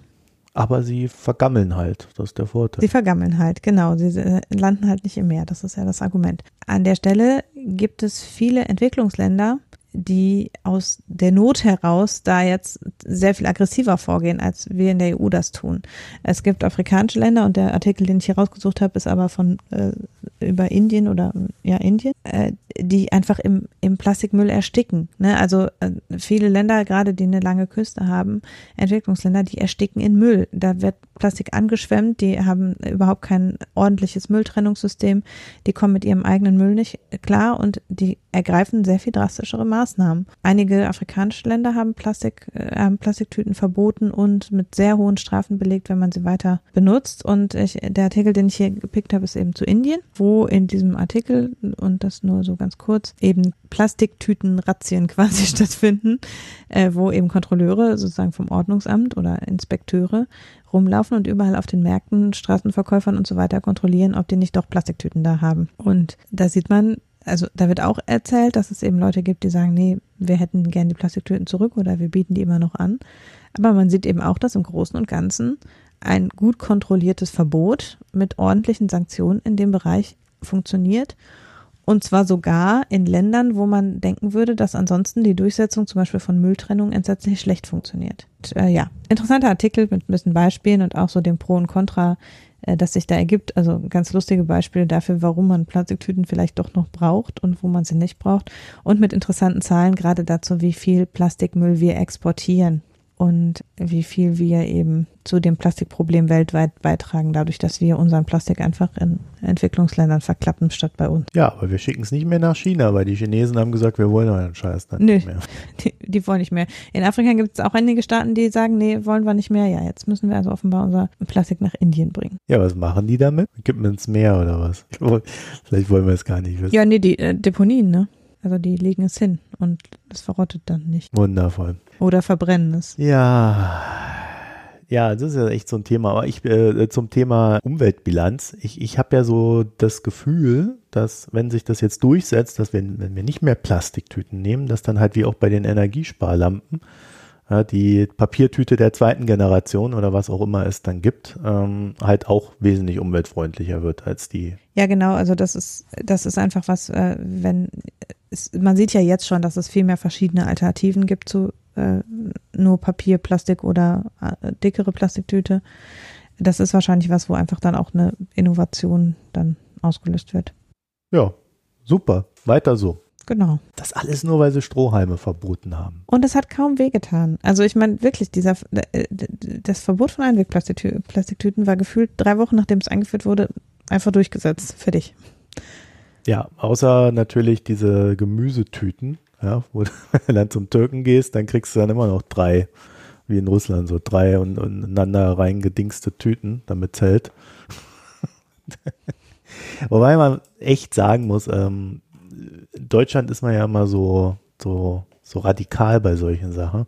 Aber sie vergammeln halt, das ist der Vorteil. Sie vergammeln halt, genau. Sie landen halt nicht im Meer, das ist ja das Argument. An der Stelle gibt es viele Entwicklungsländer, die aus der Not heraus da jetzt sehr viel aggressiver vorgehen, als wir in der EU das tun. Es gibt afrikanische Länder und der Artikel, den ich hier rausgesucht habe, ist aber von äh, über Indien oder ja Indien, äh, die einfach im, im Plastikmüll ersticken. Ne? Also äh, viele Länder, gerade die eine lange Küste haben, Entwicklungsländer, die ersticken in Müll. Da wird Plastik angeschwemmt, die haben überhaupt kein ordentliches Mülltrennungssystem, die kommen mit ihrem eigenen Müll nicht klar und die ergreifen sehr viel drastischere Maßnahmen. Einige afrikanische Länder haben Plastik, äh, Plastiktüten verboten und mit sehr hohen Strafen belegt, wenn man sie weiter benutzt. Und ich, der Artikel, den ich hier gepickt habe, ist eben zu Indien, wo in diesem Artikel, und das nur so ganz kurz, eben Plastiktütenrazzien quasi stattfinden, äh, wo eben Kontrolleure sozusagen vom Ordnungsamt oder Inspekteure rumlaufen und überall auf den Märkten, Straßenverkäufern und so weiter kontrollieren, ob die nicht doch Plastiktüten da haben. Und da sieht man, also da wird auch erzählt, dass es eben Leute gibt, die sagen, nee, wir hätten gern die Plastiktüten zurück oder wir bieten die immer noch an. Aber man sieht eben auch, dass im Großen und Ganzen ein gut kontrolliertes Verbot mit ordentlichen Sanktionen in dem Bereich funktioniert. Und zwar sogar in Ländern, wo man denken würde, dass ansonsten die Durchsetzung zum Beispiel von Mülltrennung entsetzlich schlecht funktioniert. Und, äh, ja, interessanter Artikel mit ein bisschen Beispielen und auch so dem Pro und Contra, äh, das sich da ergibt. Also ganz lustige Beispiele dafür, warum man Plastiktüten vielleicht doch noch braucht und wo man sie nicht braucht. Und mit interessanten Zahlen gerade dazu, wie viel Plastikmüll wir exportieren und wie viel wir eben zu dem Plastikproblem weltweit beitragen, dadurch, dass wir unseren Plastik einfach in Entwicklungsländern verklappen, statt bei uns. Ja, aber wir schicken es nicht mehr nach China, weil die Chinesen haben gesagt, wir wollen euren Scheiß dann Nö, nicht mehr. Die, die wollen nicht mehr. In Afrika gibt es auch einige Staaten, die sagen, nee, wollen wir nicht mehr. Ja, jetzt müssen wir also offenbar unser Plastik nach Indien bringen. Ja, was machen die damit? Kippen ins Meer oder was? Vielleicht wollen wir es gar nicht wissen. Ja, nee, die äh, Deponien, ne? Also die legen es hin und es verrottet dann nicht. Wundervoll. Oder verbrennen es. Ja. Ja, das ist ja echt so ein Thema. Aber ich äh, zum Thema Umweltbilanz, ich, ich habe ja so das Gefühl, dass wenn sich das jetzt durchsetzt, dass wir, wenn wir nicht mehr Plastiktüten nehmen, dass dann halt wie auch bei den Energiesparlampen ja, die Papiertüte der zweiten Generation oder was auch immer es dann gibt, ähm, halt auch wesentlich umweltfreundlicher wird als die. Ja, genau. Also das ist das ist einfach was, äh, wenn es, man sieht ja jetzt schon, dass es viel mehr verschiedene Alternativen gibt zu äh, nur Papier, Plastik oder äh, dickere Plastiktüte. Das ist wahrscheinlich was, wo einfach dann auch eine Innovation dann ausgelöst wird. Ja, super. Weiter so. Genau. Das alles nur, weil sie Strohhalme verboten haben. Und es hat kaum wehgetan. Also ich meine wirklich, dieser äh, das Verbot von Einwegplastiktüten war gefühlt drei Wochen, nachdem es eingeführt wurde, einfach durchgesetzt. Fertig. Ja, außer natürlich diese Gemüsetüten, ja, wo du dann zum Türken gehst, dann kriegst du dann immer noch drei, wie in Russland, so drei und, und ineinander reingedingste Tüten, damit es hält. Wobei man echt sagen muss, ähm, in Deutschland ist man ja immer so, so, so radikal bei solchen Sachen.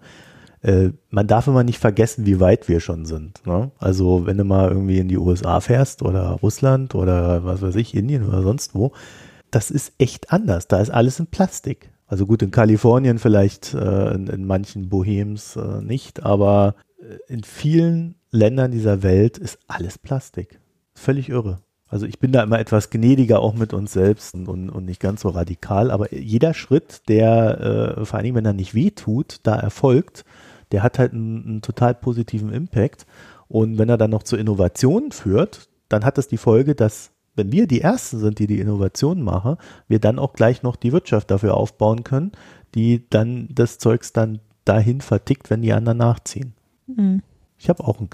Äh, man darf immer nicht vergessen, wie weit wir schon sind. Ne? Also wenn du mal irgendwie in die USA fährst oder Russland oder was weiß ich, Indien oder sonst wo, das ist echt anders. Da ist alles in Plastik. Also gut, in Kalifornien vielleicht, äh, in, in, manchen Bohems äh, nicht, aber äh, in vielen Ländern dieser Welt ist alles Plastik. Völlig irre. Also ich bin da immer etwas gnädiger auch mit uns selbst und, und nicht ganz so radikal, aber jeder Schritt, der, äh, vor allem wenn er nicht weh tut, da erfolgt, der hat halt einen, einen total positiven Impact. Und wenn er dann noch zur Innovation führt, dann hat das die Folge, dass wenn wir die Ersten sind, die die Innovation machen, wir dann auch gleich noch die Wirtschaft dafür aufbauen können, die dann das Zeugs dann dahin vertickt, wenn die anderen nachziehen. Mhm. Ich habe auch einen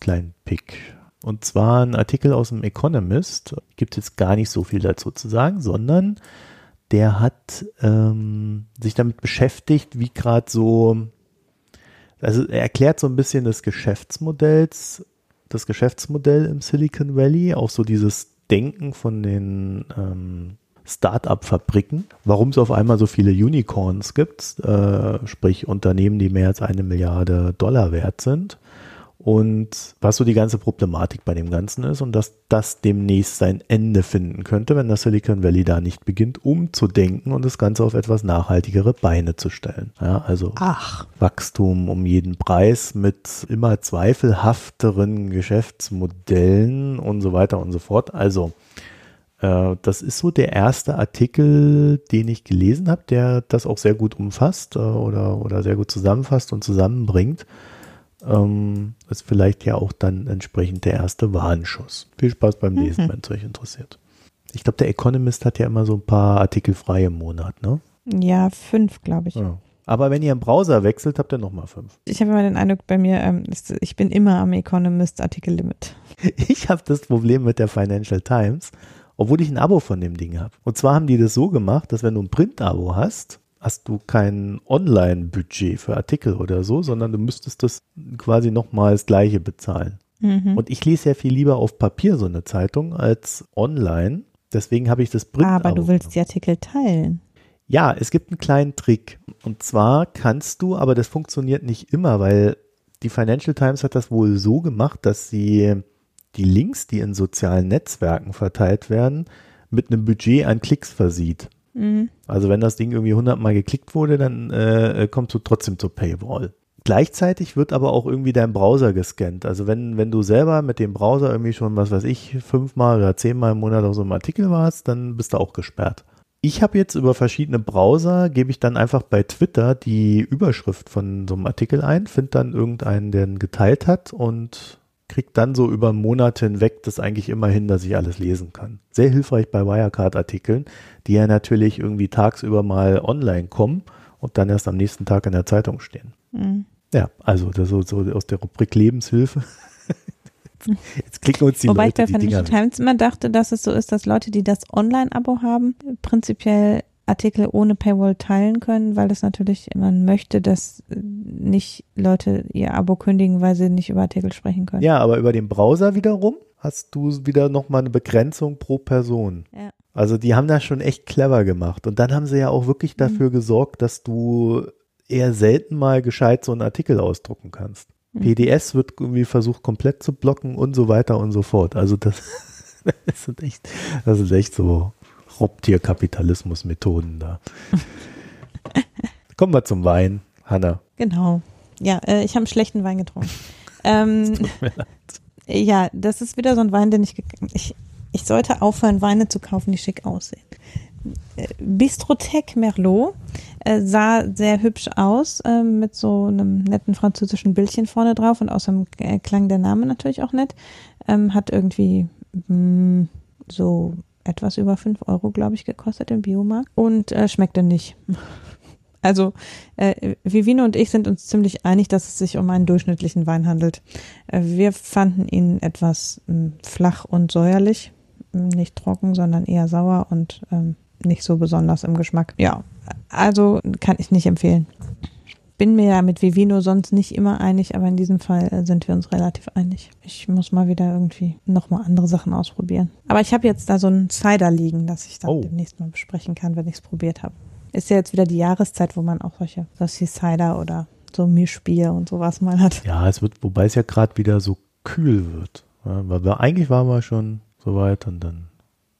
kleinen Pick. Und zwar ein Artikel aus dem Economist, gibt jetzt gar nicht so viel dazu zu sagen, sondern der hat ähm, sich damit beschäftigt, wie gerade so, also er erklärt so ein bisschen das Geschäftsmodells, das Geschäftsmodell im Silicon Valley, auch so dieses Denken von den ähm, Start-up-Fabriken, warum es auf einmal so viele Unicorns gibt, äh, sprich Unternehmen, die mehr als eine Milliarde Dollar wert sind und was so die ganze Problematik bei dem Ganzen ist und dass das demnächst sein Ende finden könnte, wenn das Silicon Valley da nicht beginnt, umzudenken und das Ganze auf etwas nachhaltigere Beine zu stellen. Ja, also Ach. Wachstum um jeden Preis mit immer zweifelhafteren Geschäftsmodellen und so weiter und so fort. Also äh, das ist so der erste Artikel, den ich gelesen habe, der das auch sehr gut umfasst äh, oder, oder sehr gut zusammenfasst und zusammenbringt ähm, ist vielleicht ja auch dann entsprechend der erste Warnschuss. Viel Spaß beim Lesen, mhm. wenn es euch interessiert. Ich glaube, der Economist hat ja immer so ein paar Artikel frei im Monat, ne? Ja, fünf, glaube ich. Ja. Aber wenn ihr einen Browser wechselt, habt ihr nochmal fünf. Ich habe immer den Eindruck, bei mir, ähm, ich bin immer am Economist Artikellimit. Ich habe das Problem mit der Financial Times, obwohl ich ein Abo von dem Ding habe. Und zwar haben die das so gemacht, dass wenn du ein Print-Abo hast, hast du kein Online-Budget für Artikel oder so, sondern du müsstest das quasi nochmal das gleiche bezahlen. Mhm. Und ich lese ja viel lieber auf Papier so eine Zeitung als online. Deswegen habe ich das Print. Aber du willst die Artikel teilen. Ja, es gibt einen kleinen Trick. Und zwar kannst du, aber das funktioniert nicht immer, weil die Financial Times hat das wohl so gemacht, dass sie die Links, die in sozialen Netzwerken verteilt werden, mit einem Budget an Klicks versieht. Mhm. Also wenn das Ding irgendwie 100 Mal geklickt wurde, dann äh, kommst du trotzdem zur Paywall. Gleichzeitig wird aber auch irgendwie dein Browser gescannt. Also wenn, wenn du selber mit dem Browser irgendwie schon, was weiß ich, fünfmal oder zehnmal im Monat auf so einem Artikel warst, dann bist du auch gesperrt. Ich habe jetzt über verschiedene Browser, gebe ich dann einfach bei Twitter die Überschrift von so einem Artikel ein, finde dann irgendeinen, der ihn geteilt hat und kriegt dann so über Monate hinweg das eigentlich immer hin, dass ich alles lesen kann. Sehr hilfreich bei Wirecard-Artikeln, die ja natürlich irgendwie tagsüber mal online kommen und dann erst am nächsten Tag in der Zeitung stehen. Mhm. Ja, also das so, so aus der Rubrik Lebenshilfe. Jetzt klicken uns die Wobei Leute ich bei Financial Times immer dachte, dass es so ist, dass Leute, die das Online-Abo haben, prinzipiell Artikel ohne Paywall teilen können, weil es natürlich, man möchte, dass nicht Leute ihr Abo kündigen, weil sie nicht über Artikel sprechen können. Ja, aber über den Browser wiederum hast du wieder nochmal eine Begrenzung pro Person. Ja. Also die haben das schon echt clever gemacht. Und dann haben sie ja auch wirklich dafür mhm. gesorgt, dass du eher selten mal gescheit so einen Artikel ausdrucken kannst. Mhm. PDS wird irgendwie versucht komplett zu blocken und so weiter und so fort. Also das, das sind echt, das ist echt so Raubtierkapitalismus-Methoden da. Kommen wir zum Wein, Hanna. Genau. Ja, äh, ich habe einen schlechten Wein getrunken. ähm, ja, das ist wieder so ein Wein, den ich, ich, ich sollte aufhören, Weine zu kaufen, die schick aussehen. Äh, Bistrotec Merlot äh, sah sehr hübsch aus, äh, mit so einem netten französischen Bildchen vorne drauf und außerdem äh, klang der Name natürlich auch nett. Ähm, hat irgendwie mh, mm, so etwas über 5 Euro, glaube ich, gekostet im Biomarkt und äh, schmeckte nicht. Also äh, Vivino und ich sind uns ziemlich einig, dass es sich um einen durchschnittlichen Wein handelt. Äh, wir fanden ihn etwas mh, hm, flach und säuerlich, nicht trocken, sondern eher sauer und ähm, nicht so besonders im Geschmack. Ja, also kann ich nicht empfehlen. Bin mir ja mit Vivino sonst nicht immer einig, aber in diesem Fall äh, sind wir uns relativ einig. Ich muss mal wieder irgendwie nochmal andere Sachen ausprobieren. Aber ich habe jetzt da so ein Cider liegen, das ich dann oh. demnächst mal besprechen kann, wenn ich es probiert habe. Ist ja jetzt wieder die Jahreszeit, wo man auch solche, solche Cider oder so Mischbier und sowas mal hat. Ja, es wird, wobei es ja gerade wieder so kühl wird. Ja, weil wir, eigentlich waren wir schon so weit und dann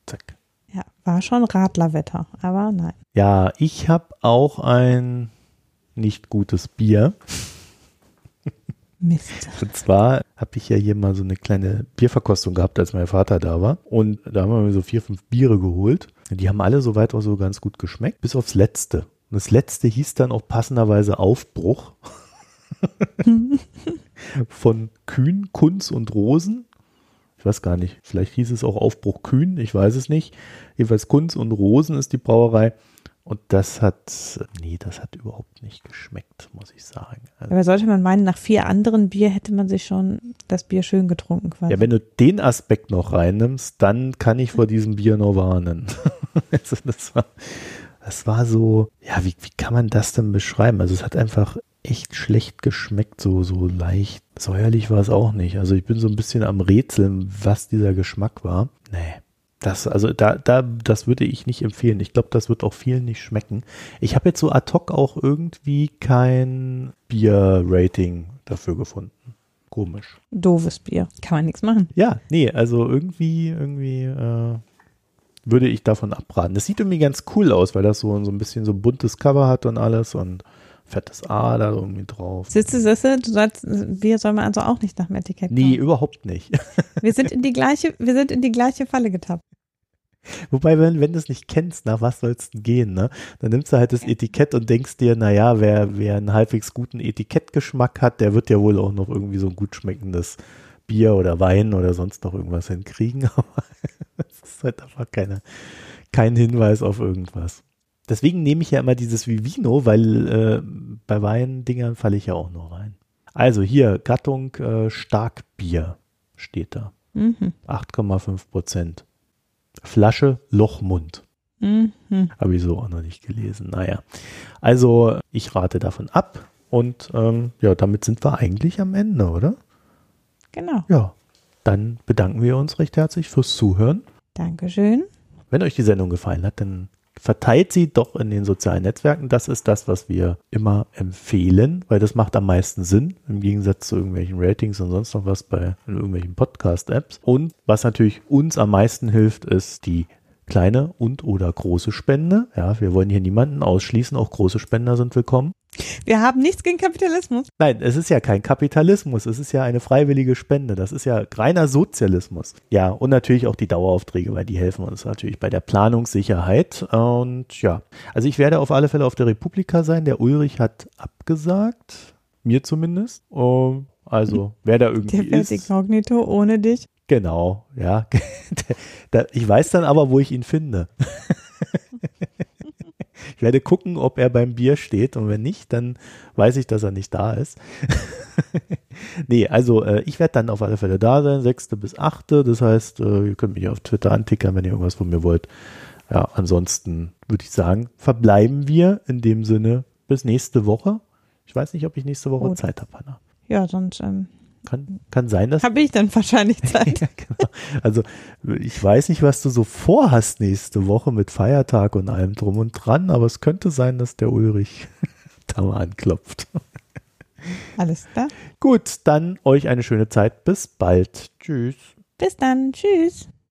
zack. Ja, war schon Radlerwetter, aber nein. Ja, ich habe auch ein nicht gutes Bier. Mist. Und zwar habe ich ja hier mal so eine kleine Bierverkostung gehabt, als mein Vater da war. Und da haben wir mir so vier, fünf Biere geholt. Die haben alle soweit auch so ganz gut geschmeckt, bis aufs letzte. Und das letzte hieß dann auch passenderweise Aufbruch von Kühn, Kunz und Rosen. Ich weiß gar nicht, vielleicht hieß es auch Aufbruch Kühn, ich weiß es nicht. Jedenfalls Kunz und Rosen ist die Brauerei. Und das hat, nee, das hat überhaupt nicht geschmeckt, muss ich sagen. Also, Aber sollte man meinen, nach vier anderen Bier hätte man sich schon das Bier schön getrunken quasi. Ja, wenn du den Aspekt noch reinnimmst, dann kann ich vor diesem Bier nur warnen. also das war, das war so, ja, wie, wie kann man das denn beschreiben? Also es hat einfach echt schlecht geschmeckt, so, so leicht. Säuerlich war es auch nicht. Also ich bin so ein bisschen am Rätseln, was dieser Geschmack war. Nee. Das, also da, da, das würde ich nicht empfehlen. Ich glaube, das wird auch vielen nicht schmecken. Ich habe jetzt so ad hoc auch irgendwie kein Bier-Rating dafür gefunden. Komisch. Doofes Bier. Kann man nichts machen. Ja, nee, also irgendwie, irgendwie äh, würde ich davon abraten. Das sieht irgendwie ganz cool aus, weil das so, so ein bisschen so buntes Cover hat und alles und fettes A da irgendwie drauf. Sitze, sitze, du sollst, wir sollen also auch nicht nach dem Etikett kommen. Nee, überhaupt nicht. Wir sind in die gleiche, wir sind in die gleiche Falle getappt. Wobei, wenn, wenn du es nicht kennst, nach was soll es denn gehen, ne? Dann nimmst du halt das Etikett und denkst dir, naja, wer, wer einen halbwegs guten Etikettgeschmack hat, der wird ja wohl auch noch irgendwie so ein gut schmeckendes Bier oder Wein oder sonst noch irgendwas hinkriegen. Aber es ist halt einfach keine, kein Hinweis auf irgendwas. Deswegen nehme ich ja immer dieses Vivino, weil äh, bei Weindingern falle ich ja auch noch rein. Also hier, Gattung äh, Starkbier steht da. Mhm. 8,5 Prozent. Flasche Lochmund. Mhm. Habe ich so auch noch nicht gelesen. Naja, also ich rate davon ab und ähm, ja, damit sind wir eigentlich am Ende, oder? Genau. Ja, dann bedanken wir uns recht herzlich fürs Zuhören. Dankeschön. Wenn euch die Sendung gefallen hat, dann verteilt sie doch in den sozialen Netzwerken. Das ist das, was wir immer empfehlen, weil das macht am meisten Sinn, im Gegensatz zu irgendwelchen Ratings und sonst noch was bei irgendwelchen Podcast-Apps. Und was natürlich uns am meisten hilft, ist die kleine und oder große Spende. Ja, wir wollen hier niemanden ausschließen, auch große Spender sind willkommen. Wir haben nichts gegen Kapitalismus. Nein, es ist ja kein Kapitalismus, es ist ja eine freiwillige Spende. Das ist ja reiner Sozialismus. Ja, und natürlich auch die Daueraufträge, weil die helfen uns natürlich bei der Planungssicherheit. Und ja, also ich werde auf alle Fälle auf der Republika sein. Der Ulrich hat abgesagt, mir zumindest. Also, wer da irgendwie der ist. Inkognito ohne dich. Genau, ja. ich weiß dann aber, wo ich ihn finde. Ich werde gucken, ob er beim Bier steht und wenn nicht, dann weiß ich, dass er nicht da ist. nee, also äh, ich werde dann auf alle Fälle da sein, 6. bis 8. Das heißt, äh, ihr könnt mich auf Twitter antickern, wenn ihr irgendwas von mir wollt. Ja, ansonsten würde ich sagen, verbleiben wir in dem Sinne bis nächste Woche. Ich weiß nicht, ob ich nächste Woche Gut. Zeit habe, Hanna. Ja, sonst ähm, kann, kann sein, dass. Habe ich dann wahrscheinlich Zeit. ja, genau. Also, ich weiß nicht, was du so vorhast nächste Woche mit Feiertag und allem drum und dran, aber es könnte sein, dass der Ulrich da mal anklopft. Alles klar. Gut, dann euch eine schöne Zeit. Bis bald. Tschüss. Bis dann. Tschüss.